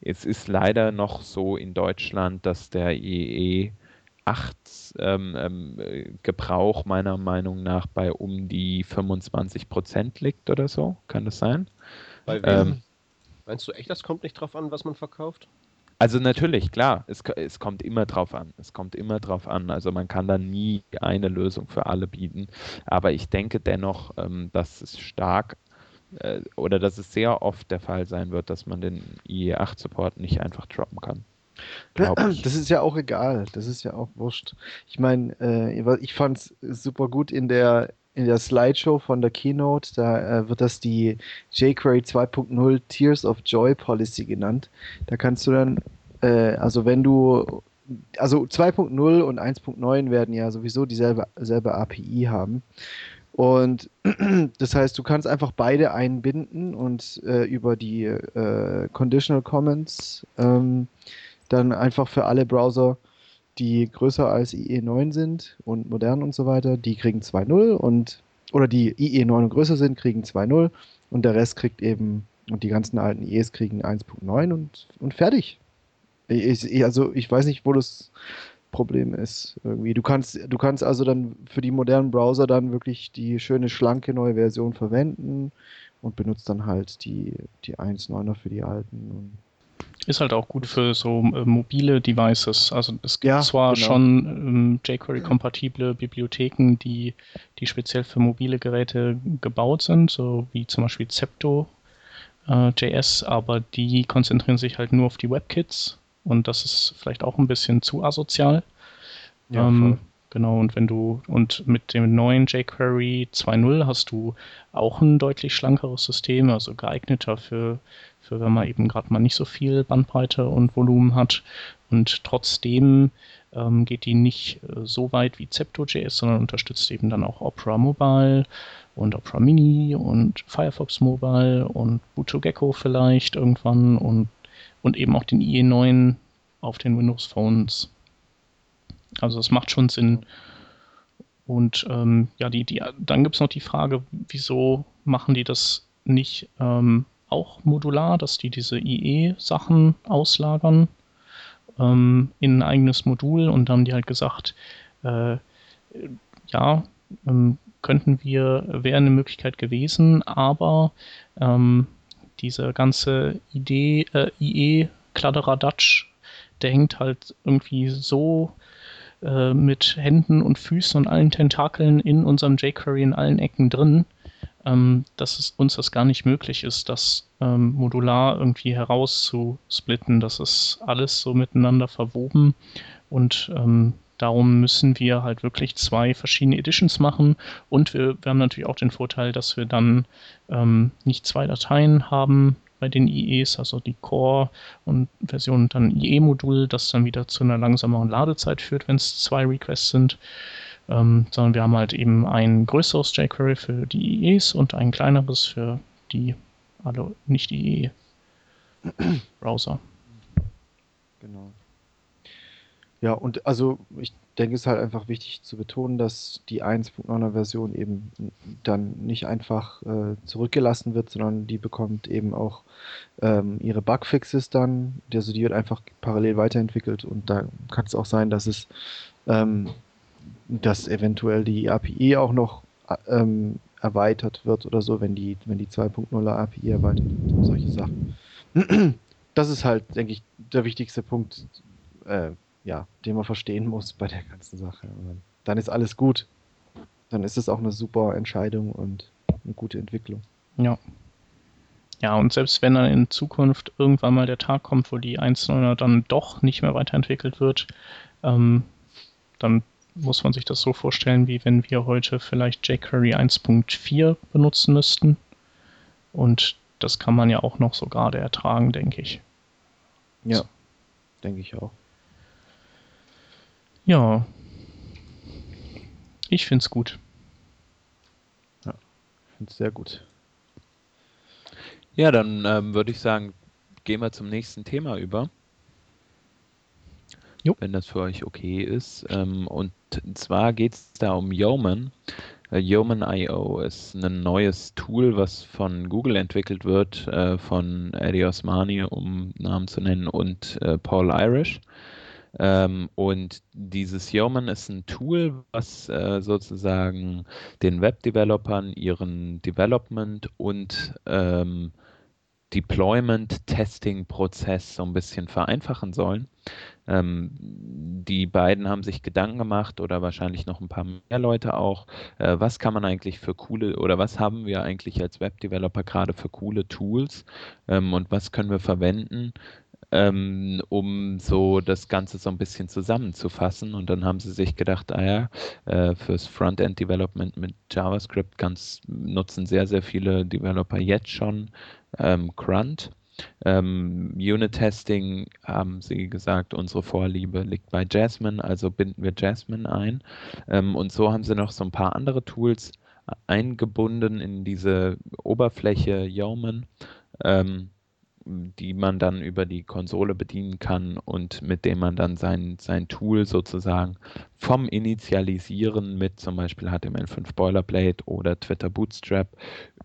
es ist leider noch so in Deutschland, dass der IE 8 ähm, ähm, Gebrauch meiner Meinung nach bei um die 25 Prozent liegt oder so. Kann das sein? Bei wem? Ähm, Meinst du echt, das kommt nicht drauf an, was man verkauft? Also natürlich, klar, es, es kommt immer drauf an. Es kommt immer drauf an. Also man kann da nie eine Lösung für alle bieten. Aber ich denke dennoch, ähm, dass es stark äh, oder dass es sehr oft der Fall sein wird, dass man den IE8-Support nicht einfach droppen kann. Das ist ja auch egal. Das ist ja auch wurscht. Ich meine, äh, ich fand es super gut in der in der Slideshow von der Keynote, da äh, wird das die jQuery 2.0 Tears of Joy Policy genannt. Da kannst du dann, äh, also wenn du, also 2.0 und 1.9 werden ja sowieso dieselbe selbe API haben. Und das heißt, du kannst einfach beide einbinden und äh, über die äh, Conditional Comments ähm, dann einfach für alle Browser die größer als IE9 sind und modern und so weiter, die kriegen 2.0 und oder die IE9 und größer sind, kriegen 2.0 und der Rest kriegt eben und die ganzen alten IEs kriegen 1.9 und, und fertig. Ich, also ich weiß nicht, wo das Problem ist. Irgendwie. Du kannst, du kannst also dann für die modernen Browser dann wirklich die schöne, schlanke neue Version verwenden und benutzt dann halt die, die 1.9er für die alten. Ist halt auch gut für so äh, mobile Devices. Also es gibt ja, zwar genau. schon ähm, jQuery-kompatible Bibliotheken, die, die speziell für mobile Geräte gebaut sind, so wie zum Beispiel Zepto äh, JS, aber die konzentrieren sich halt nur auf die WebKits und das ist vielleicht auch ein bisschen zu asozial. Ja, ähm, Genau, und wenn du, und mit dem neuen jQuery 2.0 hast du auch ein deutlich schlankeres System, also geeigneter für, für wenn man eben gerade mal nicht so viel Bandbreite und Volumen hat. Und trotzdem ähm, geht die nicht äh, so weit wie Zepto.js, sondern unterstützt eben dann auch Opera Mobile und Opera Mini und Firefox Mobile und ButoGecko vielleicht irgendwann und, und eben auch den IE9 auf den Windows Phones. Also es macht schon Sinn. Und ähm, ja, die, die, dann gibt es noch die Frage, wieso machen die das nicht ähm, auch modular, dass die diese IE-Sachen auslagern ähm, in ein eigenes Modul. Und dann haben die halt gesagt, äh, ja, ähm, könnten wir, wäre eine Möglichkeit gewesen, aber ähm, diese ganze Idee, äh, IE-Kladderadatsch, der hängt halt irgendwie so äh, mit Händen und Füßen und allen Tentakeln in unserem jQuery in allen Ecken drin, ähm, dass es uns das gar nicht möglich ist, das ähm, modular irgendwie herauszusplitten. Das ist alles so miteinander verwoben und ähm, darum müssen wir halt wirklich zwei verschiedene Editions machen und wir, wir haben natürlich auch den Vorteil, dass wir dann ähm, nicht zwei Dateien haben, bei den IEs, also die Core und Version dann IE-Modul, das dann wieder zu einer langsameren Ladezeit führt, wenn es zwei Requests sind. Ähm, sondern wir haben halt eben ein größeres jQuery für die IEs und ein kleineres für die alle nicht IE-Browser. Genau. Ja, und also ich denke, es ist halt einfach wichtig zu betonen, dass die 1.9er Version eben dann nicht einfach äh, zurückgelassen wird, sondern die bekommt eben auch ähm, ihre Bugfixes dann. Also die wird einfach parallel weiterentwickelt und da kann es auch sein, dass es ähm, dass eventuell die API auch noch ähm, erweitert wird oder so, wenn die, wenn die 2.0er API erweitert wird, solche Sachen. Das ist halt, denke ich, der wichtigste Punkt, äh, ja, den man verstehen muss bei der ganzen Sache. Und dann ist alles gut. Dann ist es auch eine super Entscheidung und eine gute Entwicklung. Ja. Ja, und selbst wenn dann in Zukunft irgendwann mal der Tag kommt, wo die 1.9er dann doch nicht mehr weiterentwickelt wird, ähm, dann muss man sich das so vorstellen, wie wenn wir heute vielleicht jQuery 1.4 benutzen müssten. Und das kann man ja auch noch so gerade ertragen, denke ich. Ja, denke ich auch. Ja. Ich finde es gut. Ja, ich finde es sehr gut. Ja, dann ähm, würde ich sagen, gehen wir zum nächsten Thema über. Jo. wenn das für euch okay ist. Ähm, und zwar geht es da um Yeoman. Äh, Yeoman.io ist ein neues Tool, was von Google entwickelt wird, äh, von Eddie Osmani, um Namen zu nennen, und äh, Paul Irish. Ähm, und dieses Yeoman ist ein Tool, was äh, sozusagen den Web-Developern ihren Development und ähm, Deployment-Testing-Prozess so ein bisschen vereinfachen sollen. Ähm, die beiden haben sich Gedanken gemacht oder wahrscheinlich noch ein paar mehr Leute auch, äh, was kann man eigentlich für coole oder was haben wir eigentlich als Web-Developer gerade für coole Tools ähm, und was können wir verwenden, ähm, um so das Ganze so ein bisschen zusammenzufassen. Und dann haben sie sich gedacht, ah ja, äh, fürs Frontend-Development mit JavaScript ganz, nutzen sehr, sehr viele Developer jetzt schon ähm, Grunt. Ähm, Unit-Testing haben sie gesagt, unsere Vorliebe liegt bei Jasmine, also binden wir Jasmine ein. Ähm, und so haben sie noch so ein paar andere Tools eingebunden in diese Oberfläche Yeoman. Ähm, die man dann über die Konsole bedienen kann und mit dem man dann sein, sein Tool sozusagen vom Initialisieren mit zum Beispiel HTML5 Boilerplate oder Twitter Bootstrap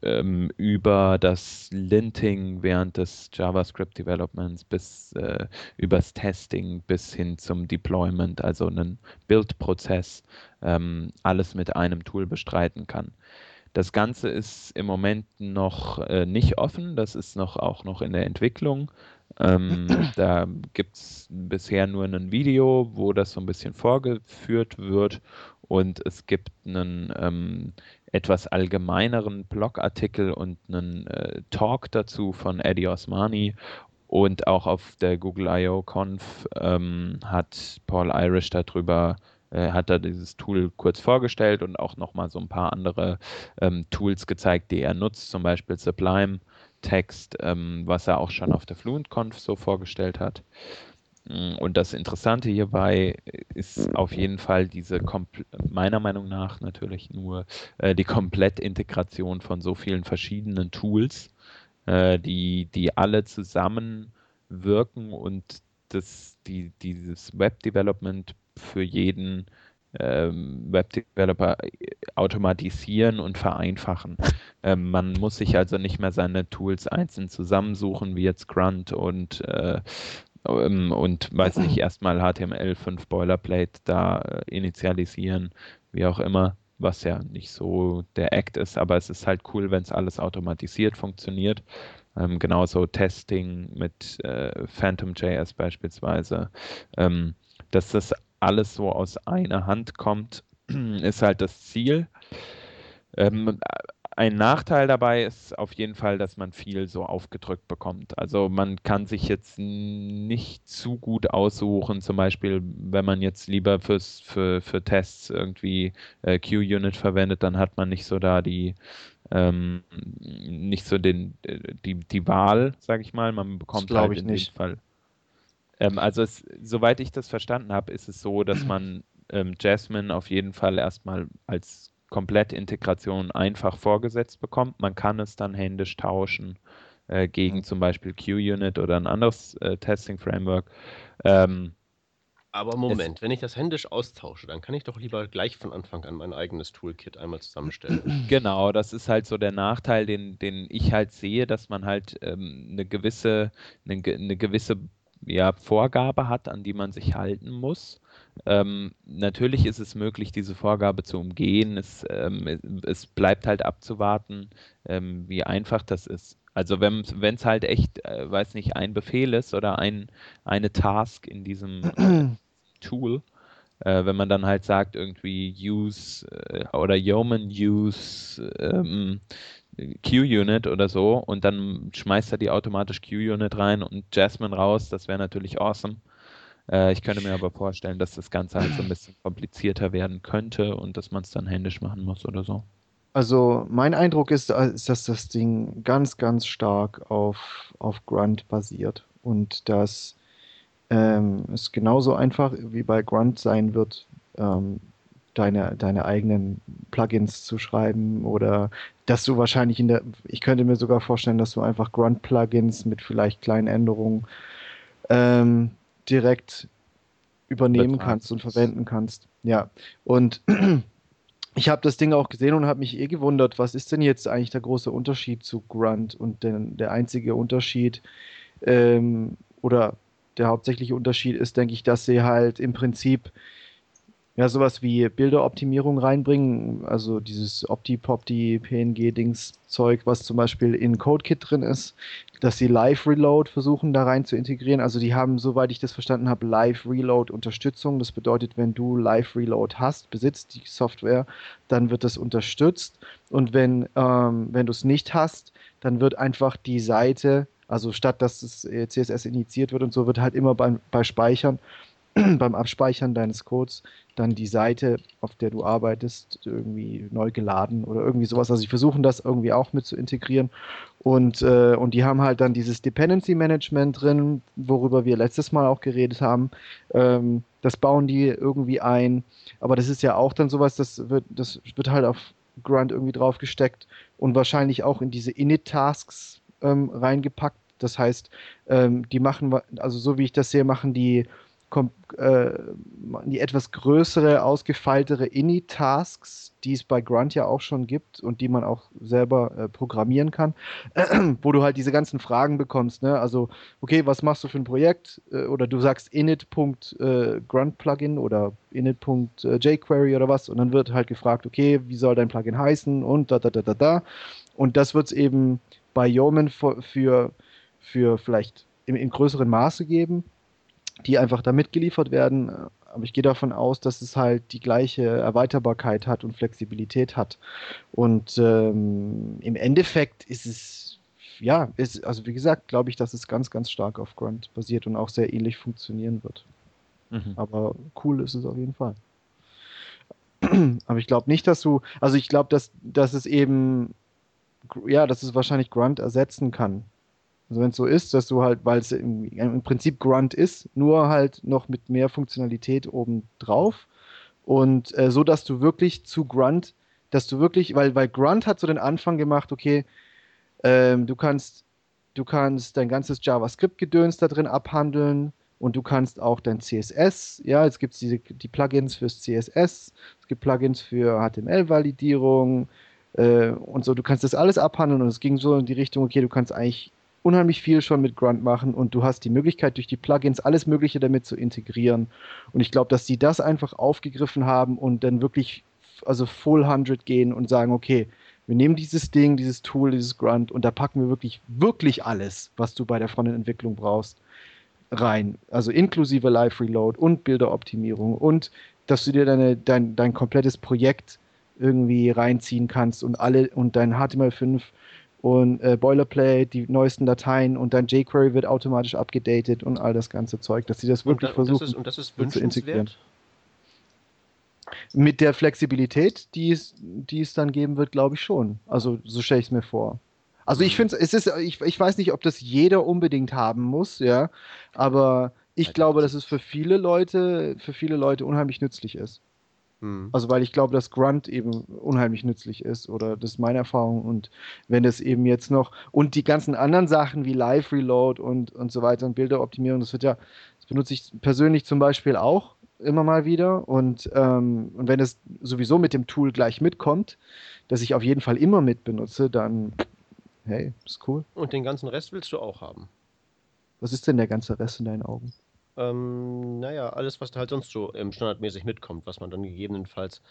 ähm, über das Linting während des JavaScript Developments bis äh, übers Testing bis hin zum Deployment, also einen Build-Prozess, ähm, alles mit einem Tool bestreiten kann. Das Ganze ist im Moment noch äh, nicht offen, das ist noch auch noch in der Entwicklung. Ähm, da gibt es bisher nur ein Video, wo das so ein bisschen vorgeführt wird und es gibt einen ähm, etwas allgemeineren Blogartikel und einen äh, Talk dazu von Eddie Osmani und auch auf der Google I.O. Conf ähm, hat Paul Irish darüber äh, hat er dieses Tool kurz vorgestellt und auch nochmal so ein paar andere ähm, Tools gezeigt, die er nutzt, zum Beispiel Sublime Text, ähm, was er auch schon auf der FluentConf so vorgestellt hat. Mm, und das Interessante hierbei ist auf jeden Fall diese, meiner Meinung nach natürlich nur äh, die Komplettintegration von so vielen verschiedenen Tools, äh, die, die alle zusammen wirken und das, die, dieses Web-Development für jeden ähm, Web-Developer automatisieren und vereinfachen. Ähm, man muss sich also nicht mehr seine Tools einzeln zusammensuchen, wie jetzt Grunt und äh, ähm, und weiß nicht, erstmal HTML5 Boilerplate da äh, initialisieren, wie auch immer, was ja nicht so der Act ist, aber es ist halt cool, wenn es alles automatisiert funktioniert. Ähm, genauso Testing mit äh, PhantomJS beispielsweise. Ähm, dass das alles so aus einer Hand kommt, ist halt das Ziel. Ähm, ein Nachteil dabei ist auf jeden Fall, dass man viel so aufgedrückt bekommt. Also man kann sich jetzt nicht zu gut aussuchen, zum Beispiel, wenn man jetzt lieber fürs, für, für Tests irgendwie äh, Q-Unit verwendet, dann hat man nicht so da die ähm, nicht so den, die, die Wahl, sage ich mal. Man bekommt das halt in nicht. dem Fall ähm, also es, soweit ich das verstanden habe, ist es so, dass man ähm, Jasmine auf jeden Fall erstmal als Komplettintegration einfach vorgesetzt bekommt. Man kann es dann händisch tauschen äh, gegen mhm. zum Beispiel QUnit oder ein anderes äh, Testing-Framework. Ähm, aber Moment, es, wenn ich das händisch austausche, dann kann ich doch lieber gleich von Anfang an mein eigenes Toolkit einmal zusammenstellen. Genau, das ist halt so der Nachteil, den, den ich halt sehe, dass man halt ähm, eine gewisse, eine, eine gewisse ja, Vorgabe hat, an die man sich halten muss. Ähm, natürlich ist es möglich, diese Vorgabe zu umgehen. Es, ähm, es bleibt halt abzuwarten, ähm, wie einfach das ist. Also wenn es halt echt, äh, weiß nicht, ein Befehl ist oder ein, eine Task in diesem äh, Tool, äh, wenn man dann halt sagt, irgendwie use äh, oder Yeoman use ähm, Q-Unit oder so und dann schmeißt er die automatisch Q-Unit rein und Jasmine raus, das wäre natürlich awesome. Äh, ich könnte mir aber vorstellen, dass das Ganze halt so ein bisschen komplizierter werden könnte und dass man es dann händisch machen muss oder so. Also mein Eindruck ist, äh, ist dass das Ding ganz, ganz stark auf, auf Grunt basiert und dass ähm, es genauso einfach wie bei Grunt sein wird, ähm, deine, deine eigenen Plugins zu schreiben oder dass du wahrscheinlich in der, ich könnte mir sogar vorstellen, dass du einfach Grunt-Plugins mit vielleicht kleinen Änderungen ähm, direkt übernehmen kannst und verwenden kannst. Ja, und ich habe das Ding auch gesehen und habe mich eh gewundert, was ist denn jetzt eigentlich der große Unterschied zu Grunt? Und den, der einzige Unterschied ähm, oder der hauptsächliche Unterschied ist, denke ich, dass sie halt im Prinzip ja sowas wie Bilderoptimierung reinbringen, also dieses Opti-Popti PNG-Dings-Zeug, was zum Beispiel in CodeKit drin ist, dass sie Live-Reload versuchen da rein zu integrieren. Also die haben, soweit ich das verstanden habe, Live-Reload-Unterstützung. Das bedeutet, wenn du Live-Reload hast, besitzt die Software, dann wird das unterstützt. Und wenn, ähm, wenn du es nicht hast, dann wird einfach die Seite, also statt dass das CSS initiiert wird und so, wird halt immer beim, bei Speichern beim Abspeichern deines Codes dann die Seite, auf der du arbeitest, irgendwie neu geladen oder irgendwie sowas. Also sie versuchen das irgendwie auch mit zu integrieren. Und, äh, und die haben halt dann dieses Dependency Management drin, worüber wir letztes Mal auch geredet haben. Ähm, das bauen die irgendwie ein. Aber das ist ja auch dann sowas, das wird, das wird halt auf Grunt irgendwie draufgesteckt und wahrscheinlich auch in diese Init-Tasks ähm, reingepackt. Das heißt, ähm, die machen, also so wie ich das sehe, machen die äh, die etwas größere, ausgefeiltere Ini-Tasks, die es bei Grunt ja auch schon gibt und die man auch selber äh, programmieren kann, wo du halt diese ganzen Fragen bekommst. Ne? Also, okay, was machst du für ein Projekt? Äh, oder du sagst init.grunt-plugin äh, oder init.jquery oder was und dann wird halt gefragt, okay, wie soll dein Plugin heißen und da, da, da, da, da. Und das wird es eben bei Yeoman für, für, vielleicht in, in größeren Maße geben die einfach da mitgeliefert werden. Aber ich gehe davon aus, dass es halt die gleiche Erweiterbarkeit hat und Flexibilität hat. Und ähm, im Endeffekt ist es, ja, ist, also wie gesagt, glaube ich, dass es ganz, ganz stark auf Grunt basiert und auch sehr ähnlich funktionieren wird. Mhm. Aber cool ist es auf jeden Fall. Aber ich glaube nicht, dass du, also ich glaube, dass, dass es eben, ja, dass es wahrscheinlich Grunt ersetzen kann. Also wenn es so ist, dass du halt, weil es im, im, Prinzip Grunt ist, nur halt noch mit mehr Funktionalität oben drauf. Und äh, so, dass du wirklich zu Grunt, dass du wirklich, weil, weil Grunt hat so den Anfang gemacht, okay, ähm, du kannst, du kannst dein ganzes JavaScript-Gedöns da drin abhandeln und du kannst auch dein CSS, ja, jetzt gibt es die Plugins fürs CSS, es gibt Plugins für HTML-Validierung äh, und so, du kannst das alles abhandeln und es ging so in die Richtung, okay, du kannst eigentlich unheimlich viel schon mit Grunt machen und du hast die Möglichkeit, durch die Plugins alles Mögliche damit zu integrieren. Und ich glaube, dass sie das einfach aufgegriffen haben und dann wirklich, also full 100 gehen und sagen, okay, wir nehmen dieses Ding, dieses Tool, dieses Grunt und da packen wir wirklich, wirklich alles, was du bei der Frontend-Entwicklung brauchst, rein. Also inklusive Live Reload und Bilderoptimierung und dass du dir deine, dein, dein komplettes Projekt irgendwie reinziehen kannst und alle und dein HTML5 und äh, Boilerplate, die neuesten Dateien und dann jQuery wird automatisch abgedatet und all das ganze Zeug, dass sie das wirklich und da, versuchen und das ist, und das ist zu integrieren. Mit der Flexibilität, die es, die es dann geben wird, glaube ich schon. Also so stelle ich es mir vor. Also ich mhm. finde es ist, ich, ich weiß nicht, ob das jeder unbedingt haben muss, ja, aber ich glaube, dass es für viele Leute, für viele Leute unheimlich nützlich ist. Mhm. Also weil ich glaube, dass Grunt eben unheimlich nützlich ist oder das ist meine Erfahrung und wenn es eben jetzt noch und die ganzen anderen Sachen wie Live Reload und, und so weiter und Bilderoptimierung, das wird ja, das benutze ich persönlich zum Beispiel auch immer mal wieder und, ähm, und wenn es sowieso mit dem Tool gleich mitkommt, dass ich auf jeden Fall immer mit benutze, dann hey, ist cool. Und den ganzen Rest willst du auch haben. Was ist denn der ganze Rest in deinen Augen? Ähm, naja, alles, was halt sonst so ähm, standardmäßig mitkommt, was man dann gegebenenfalls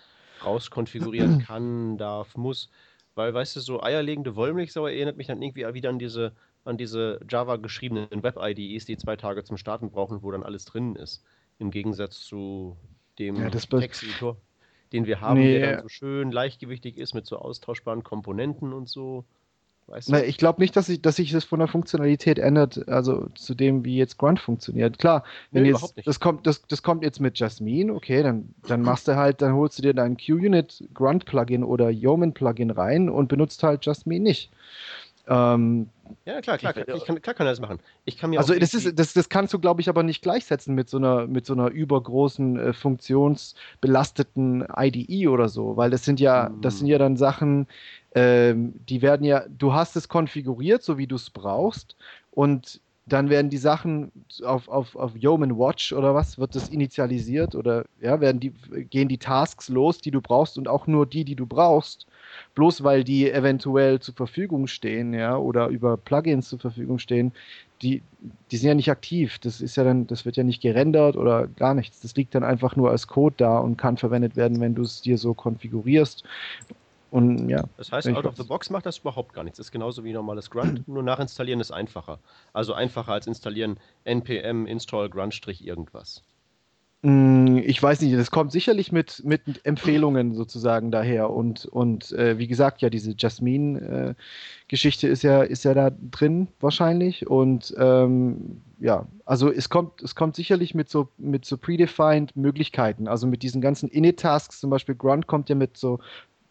rauskonfigurieren kann, darf, muss. Weil, weißt du, so eierlegende Wollmilchsau erinnert mich dann irgendwie wieder an diese, an diese Java geschriebenen Web-IDEs, die zwei Tage zum Starten brauchen, wo dann alles drin ist. Im Gegensatz zu dem ja, Texteditor, den wir haben, nee. der dann so schön leichtgewichtig ist mit so austauschbaren Komponenten und so. Weißt du? Na, ich glaube nicht, dass sich dass sich das von der Funktionalität ändert, also zu dem, wie jetzt Grunt funktioniert. Klar, wenn nee, jetzt das kommt, das, das kommt jetzt mit Jasmine, okay, dann, dann machst du halt, dann holst du dir dein QUnit Grunt Plugin oder Yeoman Plugin rein und benutzt halt Jasmine nicht. Ähm, ja, klar, klar, ich kann, klar kann er das machen. Ich kann mir also das, ist, das, das kannst du, glaube ich, aber nicht gleichsetzen mit so einer, mit so einer übergroßen, äh, funktionsbelasteten IDE oder so, weil das sind ja, das sind ja dann Sachen, ähm, die werden ja, du hast es konfiguriert, so wie du es brauchst, und dann werden die Sachen auf, auf, auf Yeoman Watch oder was, wird das initialisiert oder ja, werden die, gehen die Tasks los, die du brauchst und auch nur die, die du brauchst, bloß weil die eventuell zur Verfügung stehen, ja, oder über Plugins zur Verfügung stehen, die, die sind ja nicht aktiv. Das ist ja dann, das wird ja nicht gerendert oder gar nichts. Das liegt dann einfach nur als Code da und kann verwendet werden, wenn du es dir so konfigurierst. Und ja. Das heißt, out of the box macht das überhaupt gar nichts. Das ist genauso wie normales Grunt, nur nachinstallieren ist einfacher. Also einfacher als installieren npm install grunt irgendwas. Mm, ich weiß nicht, das kommt sicherlich mit, mit Empfehlungen sozusagen daher. Und, und äh, wie gesagt, ja, diese Jasmine-Geschichte äh, ist, ja, ist ja da drin wahrscheinlich. Und ähm, ja, also es kommt, es kommt sicherlich mit so, mit so predefined Möglichkeiten. Also mit diesen ganzen Init-Tasks, zum Beispiel Grunt kommt ja mit so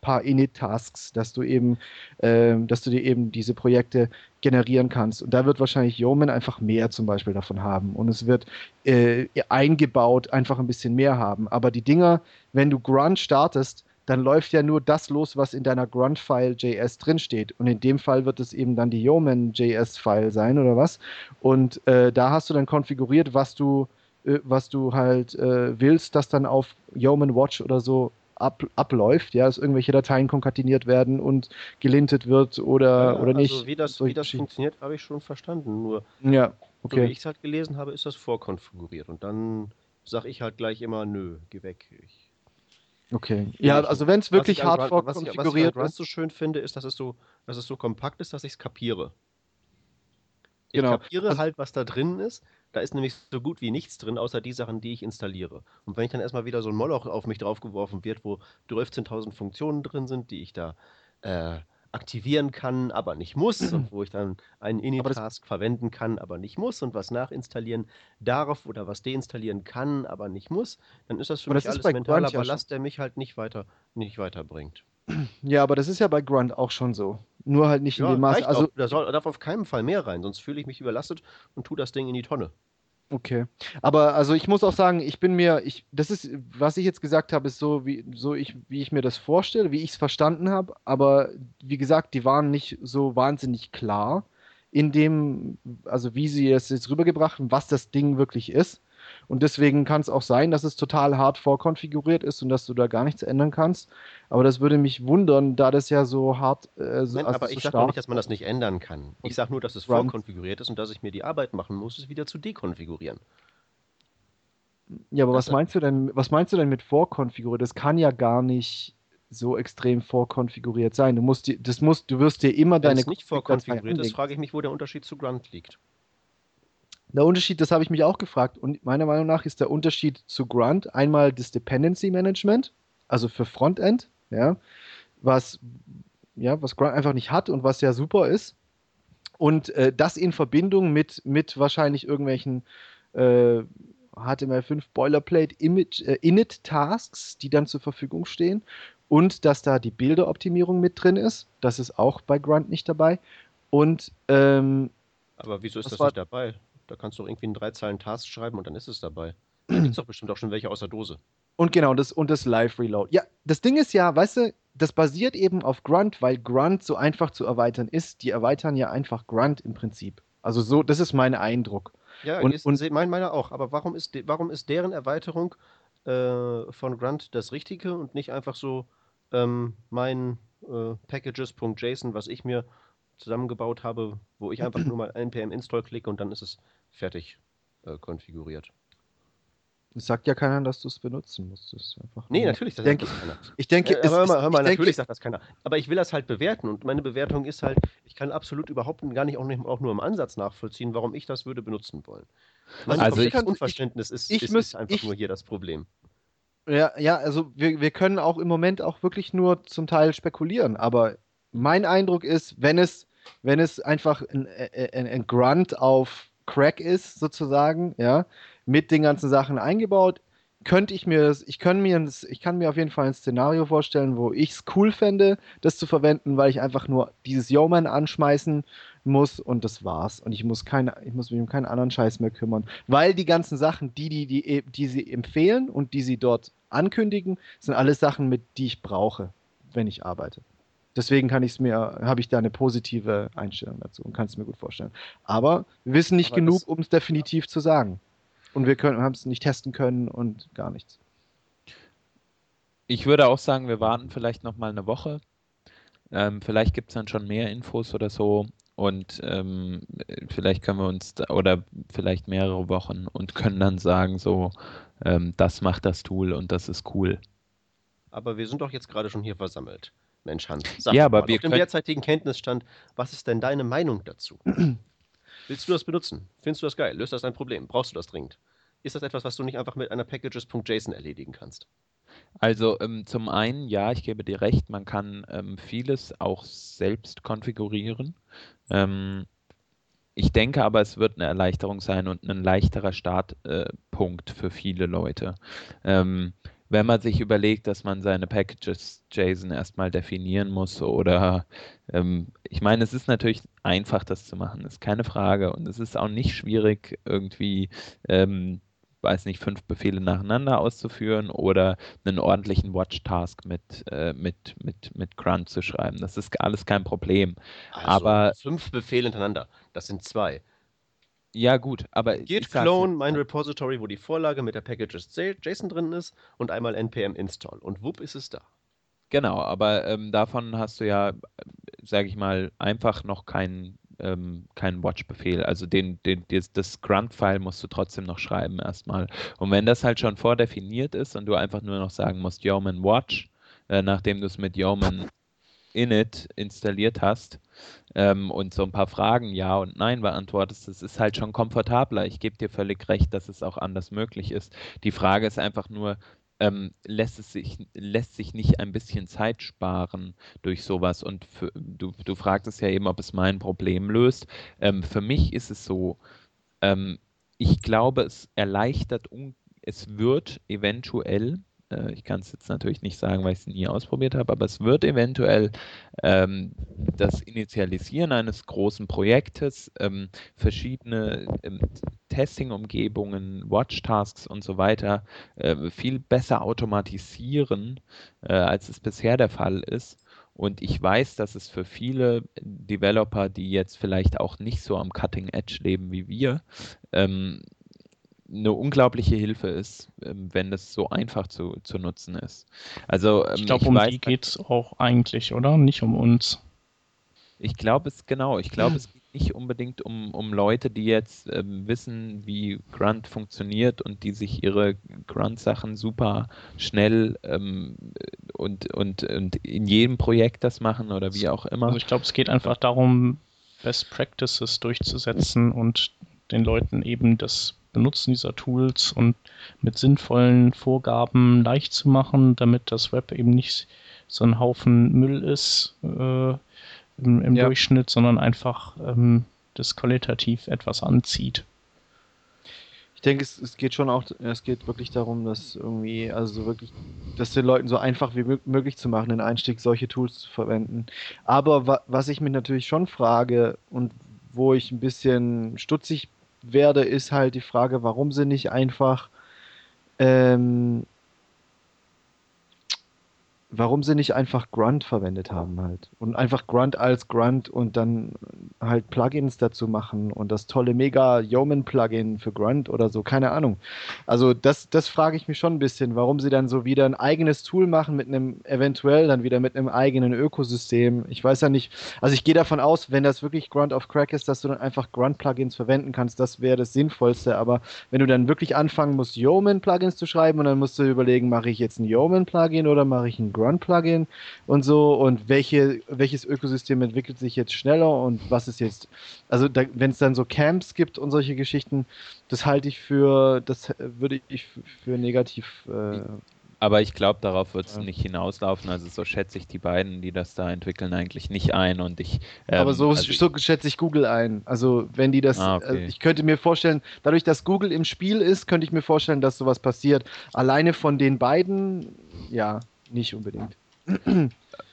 paar Init-Tasks, dass du eben, äh, dass du dir eben diese Projekte generieren kannst. Und da wird wahrscheinlich Yeoman einfach mehr zum Beispiel davon haben. Und es wird äh, eingebaut einfach ein bisschen mehr haben. Aber die Dinger, wenn du Grunt startest, dann läuft ja nur das los, was in deiner Grunt-File.js drinsteht. Und in dem Fall wird es eben dann die Yeoman.js-File sein oder was. Und äh, da hast du dann konfiguriert, was du, äh, was du halt äh, willst, dass dann auf Yeoman Watch oder so ab, abläuft, ja, dass irgendwelche Dateien konkateniert werden und gelintet wird oder, ja, oder nicht. Also wie das, wie das funktioniert, habe ich schon verstanden. Nur, ja, okay. so wie ich es halt gelesen habe, ist das vorkonfiguriert. Und dann sage ich halt gleich immer, nö, geh weg. Ich, okay. Ja, also wenn es wirklich hart vorkonfiguriert ist. Was ich so schön finde, ist, dass es so, dass es so kompakt ist, dass ich es kapiere. Ich genau. kapiere also, halt, was da drin ist. Da ist nämlich so gut wie nichts drin, außer die Sachen, die ich installiere. Und wenn ich dann erstmal wieder so ein Moloch auf mich draufgeworfen wird, wo 12.000 Funktionen drin sind, die ich da äh, aktivieren kann, aber nicht muss, und wo ich dann einen Init-Task verwenden kann, aber nicht muss, und was nachinstallieren darf oder was deinstallieren kann, aber nicht muss, dann ist das für aber mich das alles mentaler Ballast, der mich halt nicht weiter nicht weiterbringt. Ja, aber das ist ja bei Grunt auch schon so. Nur halt nicht ja, in dem Maße. Also, da soll, darf auf keinen Fall mehr rein, sonst fühle ich mich überlastet und tue das Ding in die Tonne. Okay. Aber also ich muss auch sagen, ich bin mir, ich, das ist, was ich jetzt gesagt habe, ist so, wie, so ich, wie ich mir das vorstelle, wie ich es verstanden habe. Aber wie gesagt, die waren nicht so wahnsinnig klar in dem, also wie sie es jetzt rübergebracht haben, was das Ding wirklich ist. Und deswegen kann es auch sein, dass es total hart vorkonfiguriert ist und dass du da gar nichts ändern kannst. Aber das würde mich wundern, da das ja so hart. Äh, so, Moment, also aber ich so sage nicht, dass man das nicht ändern kann. Ich sage nur, dass es vorkonfiguriert ist und dass ich mir die Arbeit machen muss, es wieder zu dekonfigurieren. Ja, aber das was meinst du denn? Was meinst du denn mit vorkonfiguriert? Das kann ja gar nicht so extrem vorkonfiguriert sein. Du musst, das musst, du wirst dir immer Wenn deine. Wenn es nicht vorkonfiguriert ist, frage ich mich, wo der Unterschied zu Grunt liegt. Der Unterschied, das habe ich mich auch gefragt. Und meiner Meinung nach ist der Unterschied zu Grunt einmal das Dependency Management, also für Frontend, ja, was, ja, was Grunt einfach nicht hat und was ja super ist. Und äh, das in Verbindung mit, mit wahrscheinlich irgendwelchen äh, HTML5 Boilerplate Image, äh, Init Tasks, die dann zur Verfügung stehen. Und dass da die Bilderoptimierung mit drin ist. Das ist auch bei Grunt nicht dabei. Und ähm, aber wieso ist das, das nicht dabei? Da kannst du irgendwie einen drei Zeilen Task schreiben und dann ist es dabei. Da gibt es doch bestimmt auch schon welche aus der Dose. Und genau, das, und das Live-Reload. Ja, das Ding ist ja, weißt du, das basiert eben auf Grunt, weil Grunt so einfach zu erweitern ist. Die erweitern ja einfach Grunt im Prinzip. Also so, das ist mein Eindruck. Ja, und, ist, und mein meiner auch. Aber warum ist, de, warum ist deren Erweiterung äh, von Grunt das Richtige und nicht einfach so ähm, mein äh, Packages.json, was ich mir zusammengebaut habe, wo ich einfach nur mal npm install klicke und dann ist es fertig äh, konfiguriert. Es sagt ja keiner, dass du es benutzen musst. Das einfach nee, natürlich sagt denke, das keiner. Ich denke, äh, hör mal, hör mal, natürlich denke, sagt das keiner. Aber ich will das halt bewerten und meine Bewertung ist halt, ich kann absolut überhaupt gar nicht auch, nicht, auch nur im Ansatz nachvollziehen, warum ich das würde benutzen wollen. Mein also ich kann, Unverständnis ist, ich, ist, ist einfach ich, nur hier das Problem. Ja, ja, also wir, wir können auch im Moment auch wirklich nur zum Teil spekulieren, aber mein Eindruck ist, wenn es wenn es einfach ein, ein, ein Grunt auf Crack ist, sozusagen, ja, mit den ganzen Sachen eingebaut, könnte ich mir das, ich kann mir, ich kann mir auf jeden Fall ein Szenario vorstellen, wo ich es cool fände, das zu verwenden, weil ich einfach nur dieses Yeoman anschmeißen muss und das war's. Und ich muss keine, ich muss mich um keinen anderen Scheiß mehr kümmern. Weil die ganzen Sachen, die, die, die, die sie empfehlen und die sie dort ankündigen, sind alles Sachen, mit die ich brauche, wenn ich arbeite. Deswegen kann ich es mir, habe ich da eine positive Einstellung dazu und kann es mir gut vorstellen. Aber wir wissen nicht Aber genug, um es definitiv zu sagen. Und wir können, haben es nicht testen können und gar nichts. Ich würde auch sagen, wir warten vielleicht noch mal eine Woche. Ähm, vielleicht gibt es dann schon mehr Infos oder so. Und ähm, vielleicht können wir uns da, oder vielleicht mehrere Wochen und können dann sagen, so, ähm, das macht das Tool und das ist cool. Aber wir sind doch jetzt gerade schon hier versammelt. Mensch, Hans, Ja, aber mal, wir auf dem derzeitigen Kenntnisstand, was ist denn deine Meinung dazu? Willst du das benutzen? Findest du das geil? Löst das ein Problem? Brauchst du das dringend? Ist das etwas, was du nicht einfach mit einer Packages.json erledigen kannst? Also ähm, zum einen, ja, ich gebe dir recht, man kann ähm, vieles auch selbst konfigurieren. Ähm, ich denke aber, es wird eine Erleichterung sein und ein leichterer Startpunkt äh, für viele Leute. Ähm, wenn man sich überlegt, dass man seine Packages JSON erstmal definieren muss oder ähm, ich meine, es ist natürlich einfach, das zu machen, ist keine Frage. Und es ist auch nicht schwierig, irgendwie ähm, weiß nicht, fünf Befehle nacheinander auszuführen oder einen ordentlichen Watch-Task mit, äh, mit, mit, mit Grunt zu schreiben. Das ist alles kein Problem. Also, Aber- fünf Befehle hintereinander. Das sind zwei. Ja, gut, aber Git clone mein. Repository, wo die Vorlage mit der Packages.json drin ist und einmal npm install. Und wupp ist es da. Genau, aber ähm, davon hast du ja, sage ich mal, einfach noch keinen ähm, keinen Watch-Befehl. Also den, den, das, das Grunt-File musst du trotzdem noch schreiben erstmal. Und wenn das halt schon vordefiniert ist und du einfach nur noch sagen musst, Yeoman Watch, äh, nachdem du es mit Yeoman Init installiert hast ähm, und so ein paar Fragen Ja und Nein beantwortest, das ist halt schon komfortabler. Ich gebe dir völlig recht, dass es auch anders möglich ist. Die Frage ist einfach nur, ähm, lässt es sich, lässt sich nicht ein bisschen Zeit sparen durch sowas? Und für, du, du fragtest ja eben, ob es mein Problem löst. Ähm, für mich ist es so, ähm, ich glaube, es erleichtert, es wird eventuell, äh, ich kann es jetzt natürlich nicht sagen, weil ich es nie ausprobiert habe, aber es wird eventuell ähm, das Initialisieren eines großen Projektes, ähm, verschiedene ähm, Testing-Umgebungen, Watch-Tasks und so weiter äh, viel besser automatisieren, äh, als es bisher der Fall ist. Und ich weiß, dass es für viele Developer, die jetzt vielleicht auch nicht so am Cutting Edge leben wie wir, ähm, eine unglaubliche Hilfe ist, ähm, wenn das so einfach zu, zu nutzen ist. Also ähm, Ich glaube, um weiß, die geht es auch eigentlich, oder? Nicht um uns. ich glaube es genau. Ich glaube, es geht nicht unbedingt um, um Leute, die jetzt ähm, wissen, wie Grunt funktioniert und die sich ihre Grunt-Sachen super schnell ähm, und, und, und in jedem Projekt das machen oder wie auch immer. Also ich glaube, es geht einfach darum, Best Practices durchzusetzen und den Leuten eben das Benutzen dieser Tools und mit sinnvollen Vorgaben leicht zu machen, damit das Web eben nicht so ein Haufen Müll ist äh, im, im Ja. Durchschnitt, sondern einfach ähm, das qualitativ etwas anzieht. Ich denke, es, es geht schon auch, es geht wirklich darum, dass irgendwie, also wirklich, das den Leuten so einfach wie mö- möglich zu machen, den Einstieg solche Tools zu verwenden. Aber wa was ich mich natürlich schon frage und wo ich ein bisschen stutzig werde, ist halt die Frage, warum sie nicht einfach, ähm, warum sie nicht einfach Grunt verwendet haben halt. Und einfach Grunt als Grunt und dann halt Plugins dazu machen und das tolle mega Yeoman Plugin für Grunt oder so, keine Ahnung. Also das, das frage ich mich schon ein bisschen, warum sie dann so wieder ein eigenes Tool machen mit einem, eventuell dann wieder mit einem eigenen Ökosystem. Ich weiß ja nicht, also ich gehe davon aus, wenn das wirklich Grunt of Crack ist, dass du dann einfach Grunt Plugins verwenden kannst, das wäre das Sinnvollste, aber wenn du dann wirklich anfangen musst, Yeoman Plugins zu schreiben und dann musst du überlegen, mache ich jetzt ein Yeoman Plugin oder mache ich ein Plugin und so und welche, welches Ökosystem entwickelt sich jetzt schneller und was ist jetzt, also da, wenn es dann so Camps gibt und solche Geschichten, das halte ich für, das würde ich für negativ. Äh, Aber ich glaube, darauf wird es Ja. nicht hinauslaufen. Also so schätze ich die beiden, die das da entwickeln, eigentlich nicht ein. Und ich, ähm, aber so, also so schätze ich Google ein. Also wenn die das, Ah, okay. äh, ich könnte mir vorstellen, dadurch, dass Google im Spiel ist, könnte ich mir vorstellen, dass sowas passiert. Alleine von den beiden, ja, nicht unbedingt.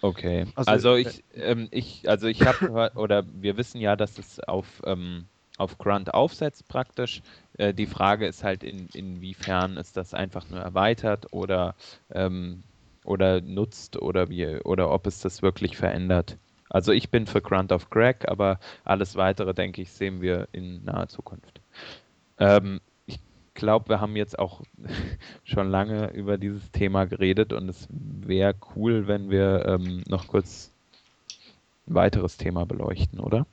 Okay. Also, Also, äh, ich, ähm, ich, also ich habe gehört, oder wir wissen ja, dass es auf, ähm, auf Grunt aufsetzt praktisch. Äh, die Frage ist halt, in, inwiefern ist das einfach nur erweitert oder ähm, oder nutzt oder wie oder ob es das wirklich verändert. Also ich bin für Grunt of Greg, aber alles weitere, denke ich, sehen wir in naher Zukunft. Ähm, glaube, wir haben jetzt auch schon lange über dieses Thema geredet und es wäre cool, wenn wir ähm, noch kurz ein weiteres Thema beleuchten, oder?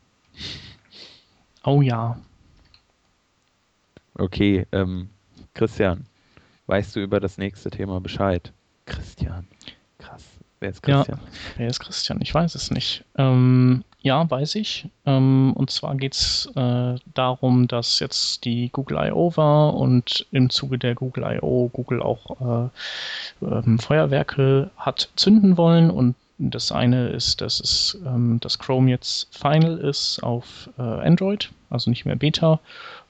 Oh ja. Okay, ähm, Christian, weißt du über das nächste Thema Bescheid? Christian, krass. Wer ist Christian? Ja, wer ist Christian? Ich weiß es nicht. Ähm, ja, weiß ich. Ähm, und zwar geht es äh, darum, dass jetzt die Google I.O. war und im Zuge der Google I.O. Google auch äh, ähm, Feuerwerke hat zünden wollen und das eine ist, dass es ähm, dass Chrome jetzt Final ist auf äh, Android, also nicht mehr Beta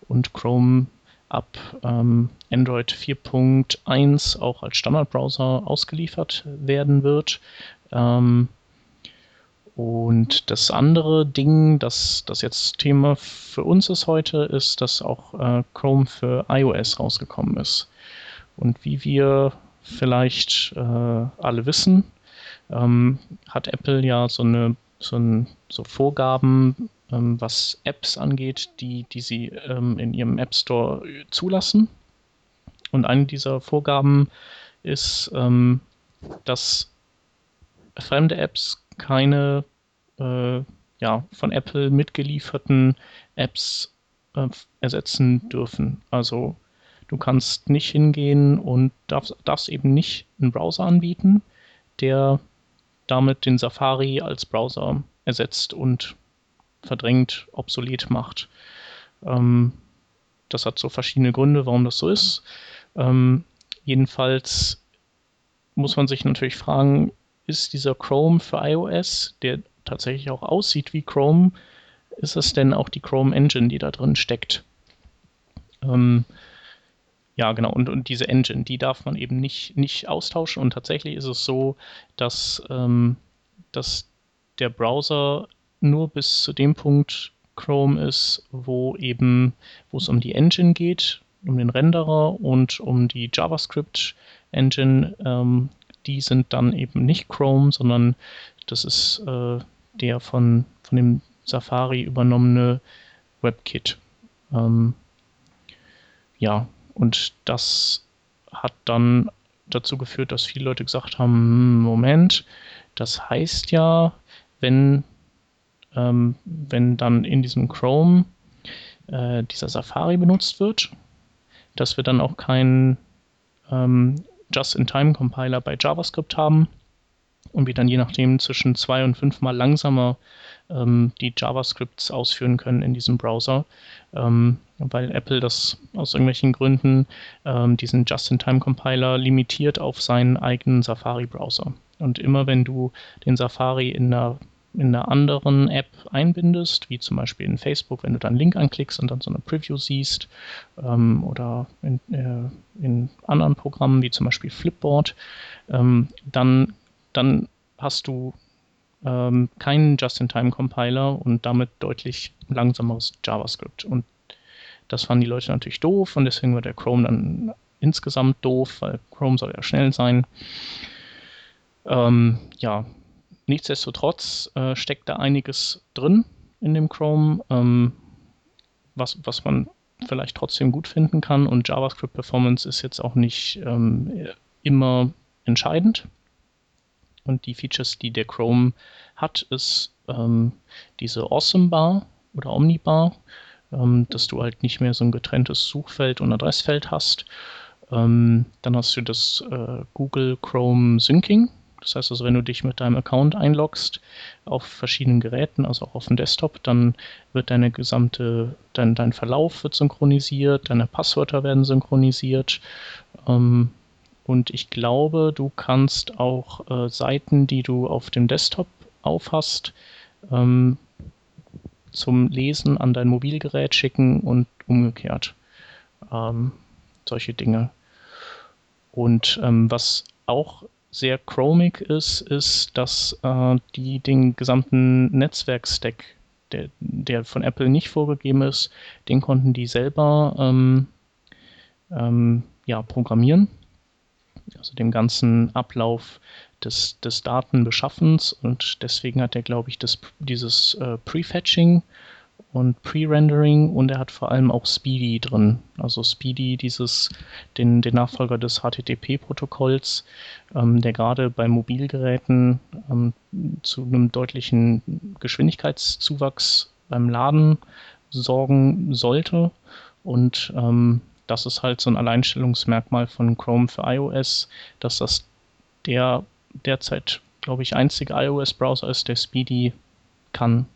und Chrome ab ähm, Android 4.1 auch als Standardbrowser ausgeliefert werden wird. Ähm, und das andere Ding, das, das jetzt Thema für uns ist heute, ist, dass auch äh, Chrome für iOS rausgekommen ist. Und wie wir vielleicht äh, alle wissen, ähm, hat Apple ja so eine so, ein, so Vorgaben, ähm, was Apps angeht, die, die sie ähm, in ihrem App Store zulassen. Und eine dieser Vorgaben ist, ähm, dass fremde Apps keine äh, ja, von Apple mitgelieferten Apps äh, ersetzen dürfen. Also du kannst nicht hingehen und darfst, darfst eben nicht einen Browser anbieten, der damit den Safari als Browser ersetzt und verdrängt, obsolet macht. Ähm, das hat so verschiedene Gründe, warum das so ist. Ähm, jedenfalls muss man sich natürlich fragen, ist dieser Chrome für iOS, der tatsächlich auch aussieht wie Chrome, ist es denn auch die Chrome Engine, die da drin steckt? Ähm, ja, genau. Und, und diese Engine, die darf man eben nicht, nicht austauschen. Und tatsächlich ist es so, dass, ähm, dass der Browser nur bis zu dem Punkt Chrome ist, wo eben, wo es um die Engine geht, um den Renderer und um die JavaScript Engine. Ähm, die sind dann eben nicht Chrome, sondern das ist äh, der von, von dem Safari übernommene WebKit. Ähm, ja, und das hat dann dazu geführt, dass viele Leute gesagt haben, hm, Moment, das heißt ja, wenn, ähm, wenn dann in diesem Chrome äh, dieser Safari benutzt wird, dass wir dann auch keinen ähm, Just-in-Time-Compiler bei JavaScript haben und wir dann je nachdem zwischen zwei und fünfmal langsamer ähm, die JavaScripts ausführen können in diesem Browser, ähm, weil Apple das aus irgendwelchen Gründen ähm, diesen Just-in-Time-Compiler limitiert auf seinen eigenen Safari-Browser. Und immer wenn du den Safari in einer in einer anderen App einbindest, wie zum Beispiel in Facebook, wenn du dann einen Link anklickst und dann so eine Preview siehst, ähm, oder in, äh, in, anderen Programmen wie zum Beispiel Flipboard, ähm, dann, dann hast du ähm, keinen Just-in-Time-Compiler und damit deutlich langsameres JavaScript. Und das fanden die Leute natürlich doof und deswegen war der Chrome dann insgesamt doof, weil Chrome soll ja schnell sein. Ähm, ja, nichtsdestotrotz äh, steckt da einiges drin in dem Chrome, ähm, was, was man vielleicht trotzdem gut finden kann und JavaScript Performance ist jetzt auch nicht ähm, immer entscheidend. Und die Features, die der Chrome hat, ist ähm, diese Awesome Bar oder Omnibar, ähm, dass du halt nicht mehr so ein getrenntes Suchfeld und Adressfeld hast. Ähm, dann hast du das äh, Google Chrome Syncing. Das heißt also, wenn du dich mit deinem Account einloggst auf verschiedenen Geräten, also auch auf dem Desktop, dann wird deine gesamte, dein, dein Verlauf wird synchronisiert, deine Passwörter werden synchronisiert. Ähm, und ich glaube, du kannst auch äh, Seiten, die du auf dem Desktop aufhast, ähm, zum Lesen an dein Mobilgerät schicken und umgekehrt. Ähm, solche Dinge. Und ähm, was auch sehr chromig ist, ist, dass äh, die den gesamten Netzwerkstack, der, der von Apple nicht vorgegeben ist, den konnten die selber ähm, ähm, ja, programmieren. Also dem ganzen Ablauf des, des Datenbeschaffens. Und deswegen hat er, glaube ich, das, dieses äh, Prefetching und Pre-Rendering und er hat vor allem auch Speedy drin. Also Speedy, dieses, den, den Nachfolger des HTTP-Protokolls, ähm, der gerade bei Mobilgeräten ähm, zu einem deutlichen Geschwindigkeitszuwachs beim Laden sorgen sollte. Und ähm, das ist halt so ein Alleinstellungsmerkmal von Chrome für iOS, dass das der derzeit, glaube ich, einzige iOS-Browser ist, der Speedy kann.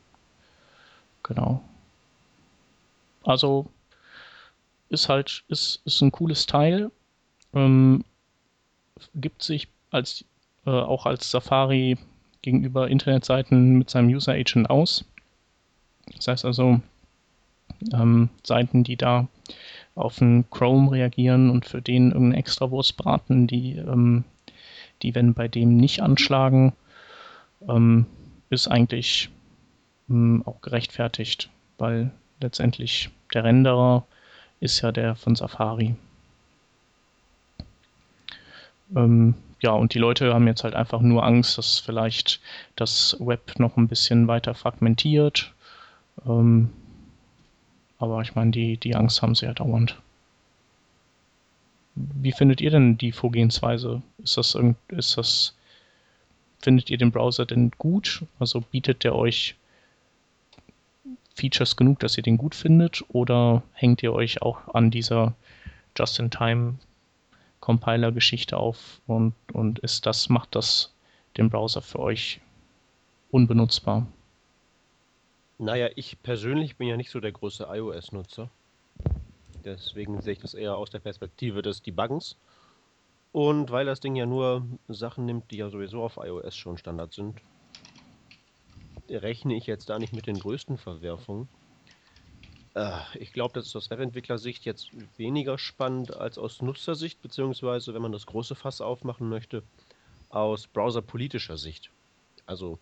Genau. Also ist halt, ist, ist ein cooles Teil. Ähm, gibt sich als äh, auch als Safari gegenüber Internetseiten mit seinem User Agent aus. Das heißt also, ähm, Seiten, die da auf einen Chrome reagieren und für den irgendeine Extrawurst braten, die, ähm, die wenn bei dem nicht anschlagen, ähm, ist eigentlich ähm, auch gerechtfertigt, weil letztendlich der Renderer ist ja der von Safari. Ähm, ja, und die Leute haben jetzt halt einfach nur Angst, dass vielleicht das Web noch ein bisschen weiter fragmentiert. Ähm, aber ich meine, die, die Angst haben sie ja dauernd. Wie findet ihr denn die Vorgehensweise? Ist das, ist das, findet ihr den Browser denn gut? Also bietet der euch Features genug, dass ihr den gut findet? Oder hängt ihr euch auch an dieser Just-in-Time-Compiler-Geschichte auf und, und ist das, macht das den Browser für euch unbenutzbar? Naja, ich persönlich bin ja nicht so der große iOS-Nutzer. Deswegen sehe ich das eher aus der Perspektive des Debuggens. Und weil das Ding ja nur Sachen nimmt, die ja sowieso auf iOS schon Standard sind, rechne ich jetzt da nicht mit den größten Verwerfungen. Äh, ich glaube, das ist aus Webentwicklersicht jetzt weniger spannend als aus Nutzersicht, beziehungsweise, wenn man das große Fass aufmachen möchte, aus browserpolitischer Sicht. Also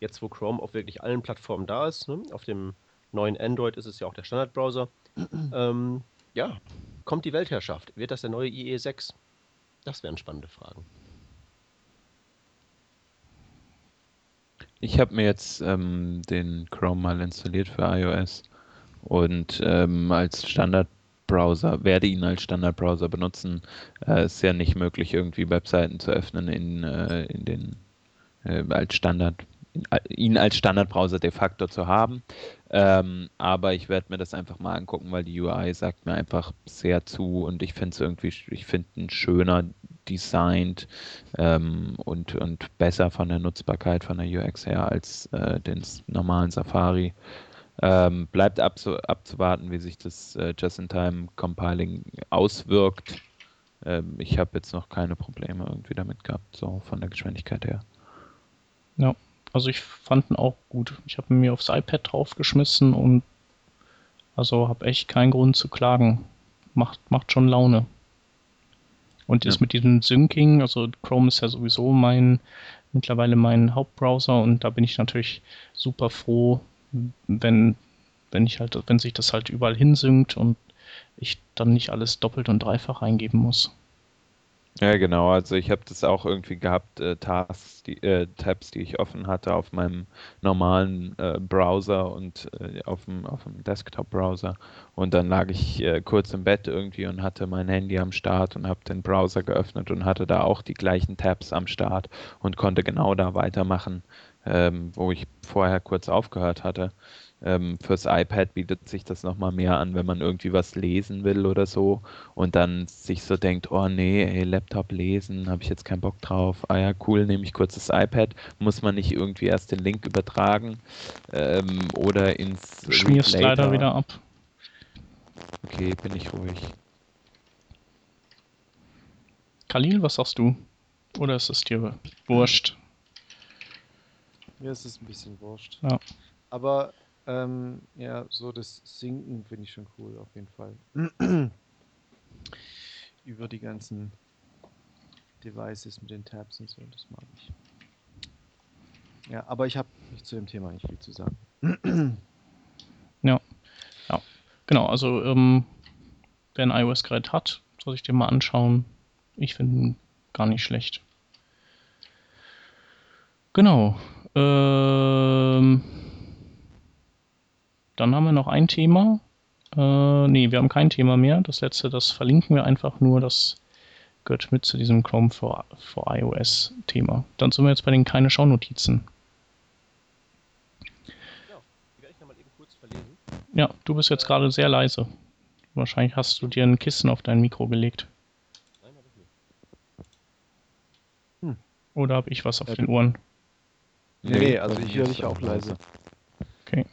jetzt, wo Chrome auf wirklich allen Plattformen da ist, ne? auf dem neuen Android ist es ja auch der Standardbrowser. ähm, ja, kommt die Weltherrschaft? Wird das der neue IE6? Das wären spannende Fragen. Ich habe mir jetzt ähm, den Chrome mal installiert für iOS und ähm, als Standardbrowser, werde ihn als Standardbrowser benutzen. Äh, ist ja nicht möglich, irgendwie Webseiten zu öffnen in, äh, in den äh, als Standard ihn als Standardbrowser de facto zu haben. Ähm, aber ich werde mir das einfach mal angucken, weil die UI sagt mir einfach sehr zu und ich finde es irgendwie, ich finde ihn schöner designt ähm, und, und besser von der Nutzbarkeit von der UX her als äh, den normalen Safari. Ähm, bleibt abzu abzuwarten, wie sich das äh, Just-in-Time-Compiling auswirkt. Ähm, ich habe jetzt noch keine Probleme irgendwie damit gehabt, so von der Geschwindigkeit her. Ja. Also ich fand ihn auch gut. Ich habe mir aufs iPad draufgeschmissen und also habe echt keinen Grund zu klagen. Macht, macht schon Laune. Und ja. ist mit diesem Syncing, also Chrome ist ja sowieso mein, mittlerweile mein Hauptbrowser und da bin ich natürlich super froh, wenn, wenn ich halt, wenn sich das halt überall hinsynkt und ich dann nicht alles doppelt und dreifach eingeben muss. Ja, genau. Also ich habe das auch irgendwie gehabt, äh, Tasks, die, äh, Tabs, die ich offen hatte auf meinem normalen äh, Browser und äh, auf dem, auf dem Desktop-Browser. Und dann lag ich äh, kurz im Bett irgendwie und hatte mein Handy am Start und habe den Browser geöffnet und hatte da auch die gleichen Tabs am Start und konnte genau da weitermachen, ähm, wo ich vorher kurz aufgehört hatte. Ähm, fürs iPad bietet sich das nochmal mehr an, wenn man irgendwie was lesen will oder so und dann sich so denkt, oh nee, ey, Laptop lesen, habe ich jetzt keinen Bock drauf. Ah ja, cool, nehme ich kurz das iPad. Muss man nicht irgendwie erst den Link übertragen ähm, oder ins du Schmierst leider wieder ab. Okay, bin ich ruhig. Khalil, was sagst du? Oder ist es dir wurscht? Mir ist es ein bisschen wurscht. Ja. Aber ähm, ja, so das Sinken finde ich schon cool, auf jeden Fall. Über die ganzen Devices mit den Tabs und so, das mag ich. Ja, aber ich habe zu dem Thema nicht viel zu sagen. ja, ja, genau. Also, ähm, wer ein iOS-Gerät hat, soll sich den mal anschauen. Ich finde ihn gar nicht schlecht. Genau. Ähm, dann haben wir noch ein Thema. Äh, nee, wir haben kein Thema mehr. Das letzte, das verlinken wir einfach nur. Das gehört mit zu diesem Chrome for, for iOS Thema. Dann sind wir jetzt bei den keine Schaunotizen. Ja, die werde ich nochmal eben kurz verlesen. Ja, du bist jetzt gerade sehr leise. Wahrscheinlich hast du dir ein Kissen auf dein Mikro gelegt. Nein, habe ich nicht. Oder habe ich was auf Ja, den Ohren? Nee, nee, also ich höre dich auch leise. Okay.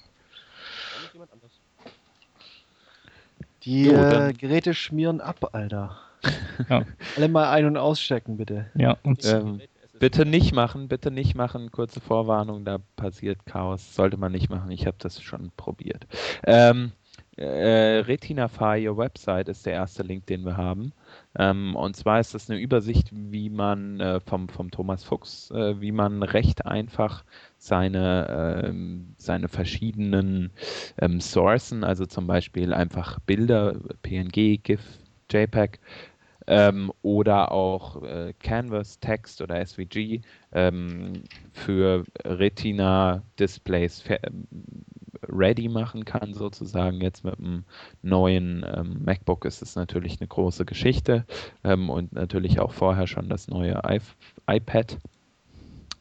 Die Jo, äh, Geräte schmieren ab, Alter. Ja. Alle mal ein- und ausstecken, bitte. Ja, und Ähm, Bitte nicht machen, bitte nicht machen. Kurze Vorwarnung, da passiert Chaos. Sollte man nicht machen. Ich habe das schon probiert. Ähm, äh, Retinafy, Your Website, ist der erste Link, den wir haben. Ähm, und zwar ist das eine Übersicht, wie man äh, vom, vom Thomas Fuchs, äh, wie man recht einfach seine, ähm, seine verschiedenen ähm, Sourcen, also zum Beispiel einfach Bilder, PNG, GIF, JPEG, ähm, oder auch äh, Canvas, Text oder SVG ähm, für Retina-Displays ready machen kann, sozusagen. Jetzt mit dem neuen ähm, MacBook ist es natürlich eine große Geschichte ähm, und natürlich auch vorher schon das neue I iPad.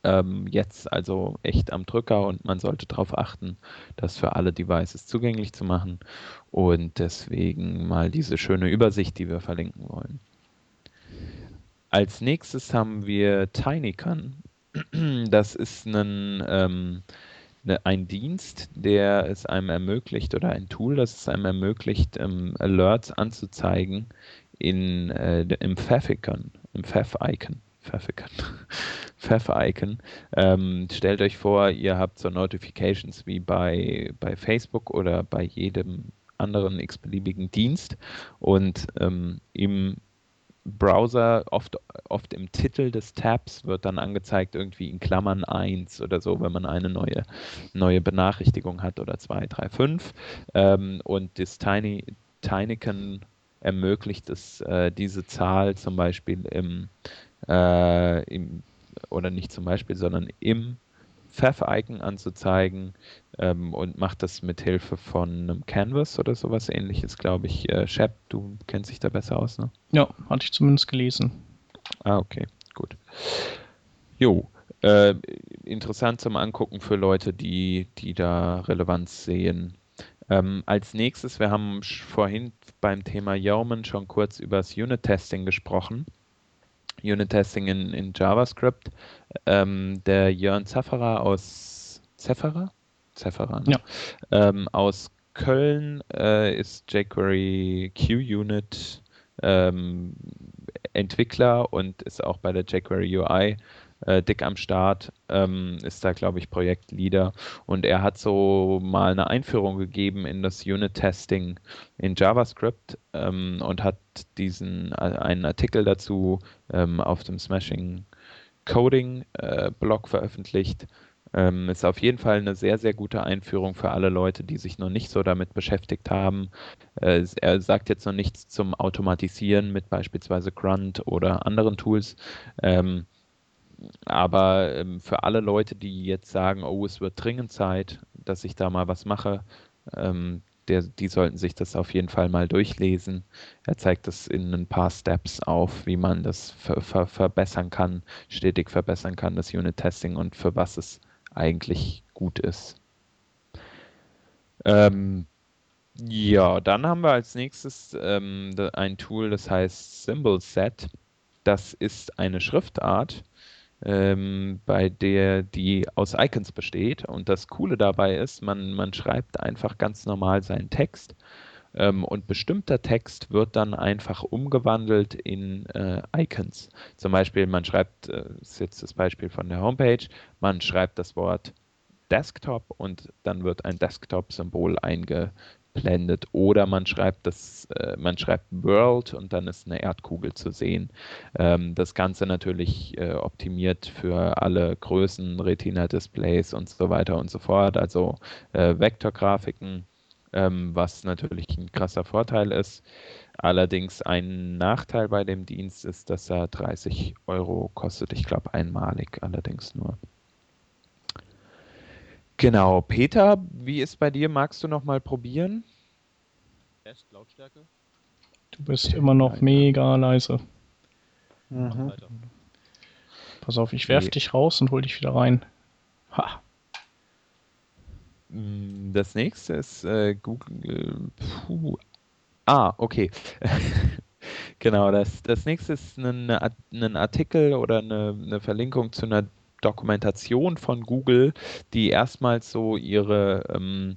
Ähm, jetzt also echt am Drücker und man sollte darauf achten, das für alle Devices zugänglich zu machen und deswegen mal diese schöne Übersicht, die wir verlinken wollen. Als nächstes haben wir TinyCon. Das ist ein, ähm, ein Dienst, der es einem ermöglicht, oder ein Tool, das es einem ermöglicht, ähm, Alerts anzuzeigen in, äh, im Favicon, im Fav-Icon. Favicon. Fav-Icon. Ähm, stellt euch vor, ihr habt so Notifications wie bei, bei Facebook oder bei jedem anderen x-beliebigen Dienst und ähm, im Browser, oft, oft im Titel des Tabs wird dann angezeigt, irgendwie in Klammern 1 oder so, wenn man eine neue, neue Benachrichtigung hat oder 2, 3, 5. Ähm, und das Tiny, Tinycan ermöglicht es, äh, diese Zahl zum Beispiel im, äh, im, oder nicht zum Beispiel, sondern im Pfeff-Icon anzuzeigen ähm, und macht das mit Hilfe von einem Canvas oder sowas ähnliches, glaube ich. Äh, Shep, du kennst dich da besser aus, ne? ja, hatte ich zumindest gelesen. Ah, okay, gut. Jo, äh, interessant zum Angucken für Leute, die, die da Relevanz sehen. Ähm, als nächstes, wir haben vorhin beim Thema Yeoman schon kurz über das Unit-Testing gesprochen. Unit-Testing in, in JavaScript. Ähm, der Jörn Zafferer aus Zefferer? Zefferer, ne? Ja. Ähm, aus Köln äh, ist jQuery QUnit ähm, Entwickler und ist auch bei der jQuery UI äh, dick am Start, ähm, ist da, glaube ich, Projektleader. Und er hat so mal eine Einführung gegeben in das Unit-Testing in JavaScript ähm, und hat diesen äh, einen Artikel dazu ähm, auf dem Smashing Coding äh, Blog veröffentlicht. Ähm, ist auf jeden Fall eine sehr, sehr gute Einführung für alle Leute, die sich noch nicht so damit beschäftigt haben. Äh, er sagt jetzt noch nichts zum Automatisieren mit beispielsweise Grunt oder anderen Tools. Ähm, aber ähm, für alle Leute, die jetzt sagen, oh, es wird dringend Zeit, dass ich da mal was mache, ähm, der, die sollten sich das auf jeden Fall mal durchlesen. Er zeigt das in ein paar Steps auf, wie man das ver ver verbessern kann, stetig verbessern kann, das Unit-Testing und für was es eigentlich gut ist. Ähm, ja, dann haben wir als nächstes ähm, ein Tool, das heißt Symbol Set. Das ist eine Schriftart, ähm, bei der die aus Icons besteht. Und das Coole dabei ist, man, man schreibt einfach ganz normal seinen Text ähm, und bestimmter Text wird dann einfach umgewandelt in äh, Icons. Zum Beispiel, man schreibt, äh, ist jetzt das Beispiel von der Homepage, man schreibt das Wort Desktop und dann wird ein Desktop-Symbol eingeblendet. Oder man schreibt das, äh, man schreibt World und dann ist eine Erdkugel zu sehen. Ähm, das Ganze natürlich äh, optimiert für alle Größen, Retina-Displays und so weiter und so fort. Also äh, Vektorgrafiken ähm, was natürlich ein krasser Vorteil ist. Allerdings ein Nachteil bei dem Dienst ist, dass er 30 Euro kostet. Ich glaube einmalig allerdings nur. Genau, Peter, wie ist bei dir? Magst du noch mal probieren? Test, Lautstärke. Du bist immer noch mega leise. Mach Mhm. weiter. Pass auf, ich werf Nee. dich raus und hol dich wieder rein. Ha. Mm, Das nächste ist äh, Google. Puh. Ah, okay. Genau, das, das nächste ist ein, ein Artikel oder eine, eine Verlinkung zu einer Dokumentation von Google, die erstmals so ihre ähm,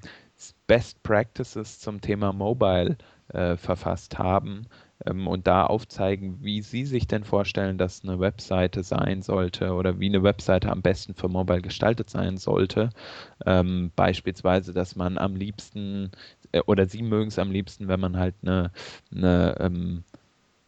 Best Practices zum Thema Mobile äh, verfasst haben ähm, und da aufzeigen, wie sie sich denn vorstellen, dass eine Webseite sein sollte oder wie eine Webseite am besten für Mobile gestaltet sein sollte. Ähm, beispielsweise, dass man am liebsten äh, oder sie mögen es am liebsten, wenn man halt eine, eine, ähm,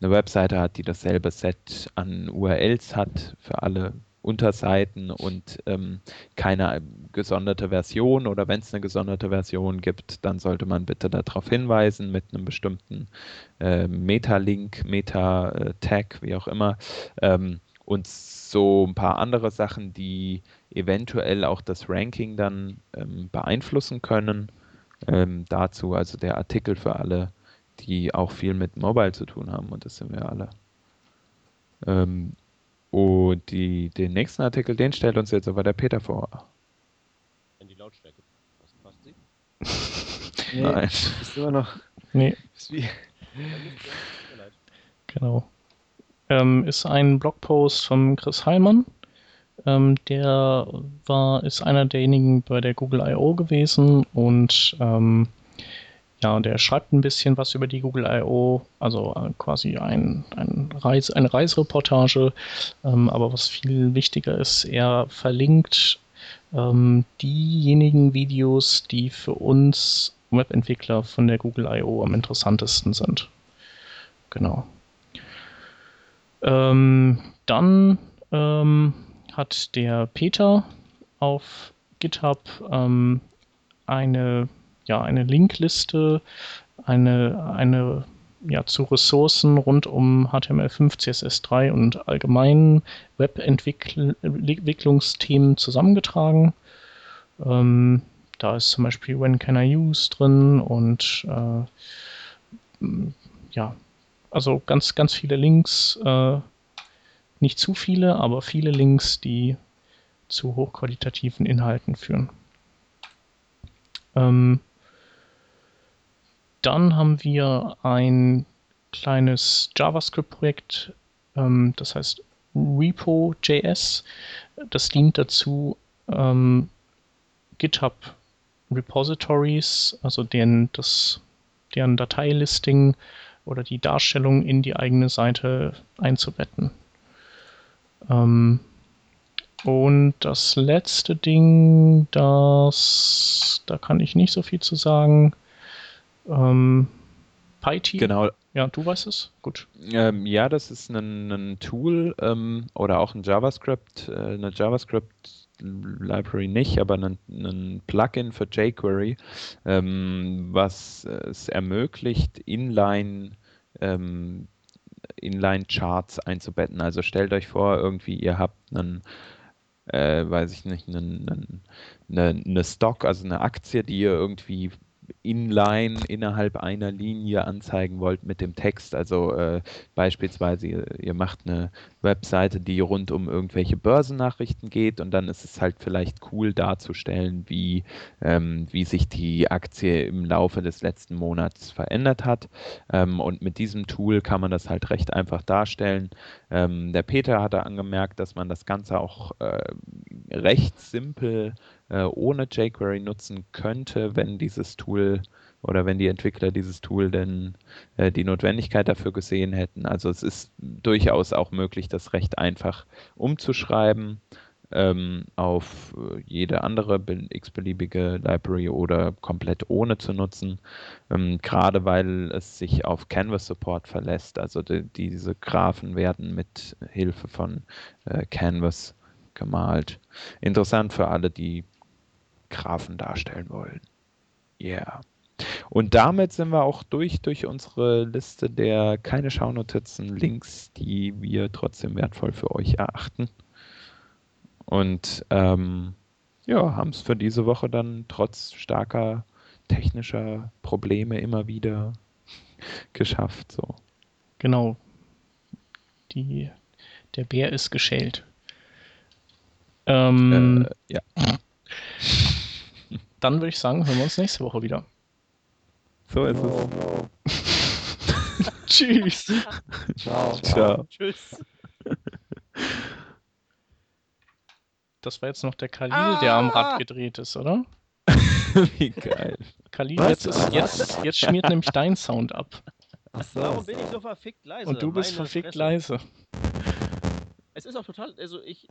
eine Webseite hat, die dasselbe Set an URLs hat für alle Unterseiten und ähm, keine gesonderte Version oder wenn es eine gesonderte Version gibt, dann sollte man bitte darauf hinweisen mit einem bestimmten äh, Meta-Link, Meta-Tag, wie auch immer. Ähm, und so ein paar andere Sachen, die eventuell auch das Ranking dann ähm, beeinflussen können. Ähm, dazu also der Artikel für alle, die auch viel mit Mobile zu tun haben und das sind wir alle. Ähm, und die, den nächsten Artikel, den stellt uns jetzt aber der Peter vor. In die Lautstärke. Was passt sie? Nee, Nein. ist immer noch. Nee, Ist wie, genau. Ähm, ist ein Blogpost von Chris Heilmann. Ähm, der war, ist einer derjenigen bei der Google I.O. gewesen und ähm, ja, der schreibt ein bisschen was über die Google I.O., also äh, quasi ein, ein Reise, eine Reisereportage. Ähm, aber was viel wichtiger ist, er verlinkt ähm, diejenigen Videos, die für uns Webentwickler von der Google I.O. am interessantesten sind. Genau. Ähm, dann ähm, hat der Peter auf GitHub ähm, eine, ja, eine Linkliste, eine, eine ja, zu Ressourcen rund um HTML5, CSS3 und allgemeinen Webentwicklungsthemen zusammengetragen. Ähm, da ist zum Beispiel When Can I Use drin und äh, ja, also ganz, ganz viele Links, äh, nicht zu viele, aber viele Links, die zu hochqualitativen Inhalten führen. Ähm, dann haben wir ein kleines JavaScript-Projekt, ähm, das heißt Repo.js. Das dient dazu, ähm, GitHub Repositories, also deren, das, deren Dateilisting oder die Darstellung in die eigene Seite einzubetten. Ähm, und das letzte Ding, das, da kann ich nicht so viel zu sagen. Ähm, PyTi. Genau, Ja, du weißt es? Gut. Ähm, ja, das ist ein, ein Tool ähm, oder auch ein JavaScript, äh, eine JavaScript-Library nicht, aber ein, ein Plugin für jQuery, ähm, was es ermöglicht, Inline, ähm, Inline-Charts einzubetten. Also stellt euch vor, irgendwie ihr habt einen äh, weiß ich nicht, einen, einen, eine, eine Stock, also eine Aktie, die ihr irgendwie inline innerhalb einer Linie anzeigen wollt mit dem Text. Also äh, beispielsweise ihr, ihr macht eine Webseite, die rund um irgendwelche Börsennachrichten geht und dann ist es halt vielleicht cool darzustellen, wie, ähm, wie sich die Aktie im Laufe des letzten Monats verändert hat. Ähm, und mit diesem Tool kann man das halt recht einfach darstellen. Ähm, der Peter hatte angemerkt, dass man das Ganze auch äh, recht simpel äh, ohne jQuery nutzen könnte, wenn dieses Tool oder wenn die Entwickler dieses Tool denn äh, die Notwendigkeit dafür gesehen hätten. Also es ist durchaus auch möglich, das recht einfach umzuschreiben ähm, auf äh, jede andere bel- x-beliebige Library oder komplett ohne zu nutzen, ähm, gerade weil es sich auf Canvas Support verlässt. Also die, diese Graphen werden mit Hilfe von äh, Canvas gemalt. Interessant für alle, die Graphen darstellen wollen. Yeah. Und damit sind wir auch durch durch unsere Liste der keine Schaunotizen, Links, die wir trotzdem wertvoll für euch erachten. Und ähm, ja, haben es für diese Woche dann trotz starker technischer Probleme immer wieder geschafft. So. Genau. Die, der Bär ist geschält. Ähm, Äh, ja, Dann würde ich sagen, hören wir uns nächste Woche wieder. so ist es. Tschüss. Ciao. Ciao. Tschüss. Das war jetzt noch der Khalil, der am Rad gedreht ist, oder? Wie geil. Khalil, Was? jetzt, ist, jetzt, jetzt schmiert nämlich dein Sound ab. Ach so. Warum bin ich so verfickt leise? Und du bist Meine verfickt Fresse. leise. Es ist auch total, also ich,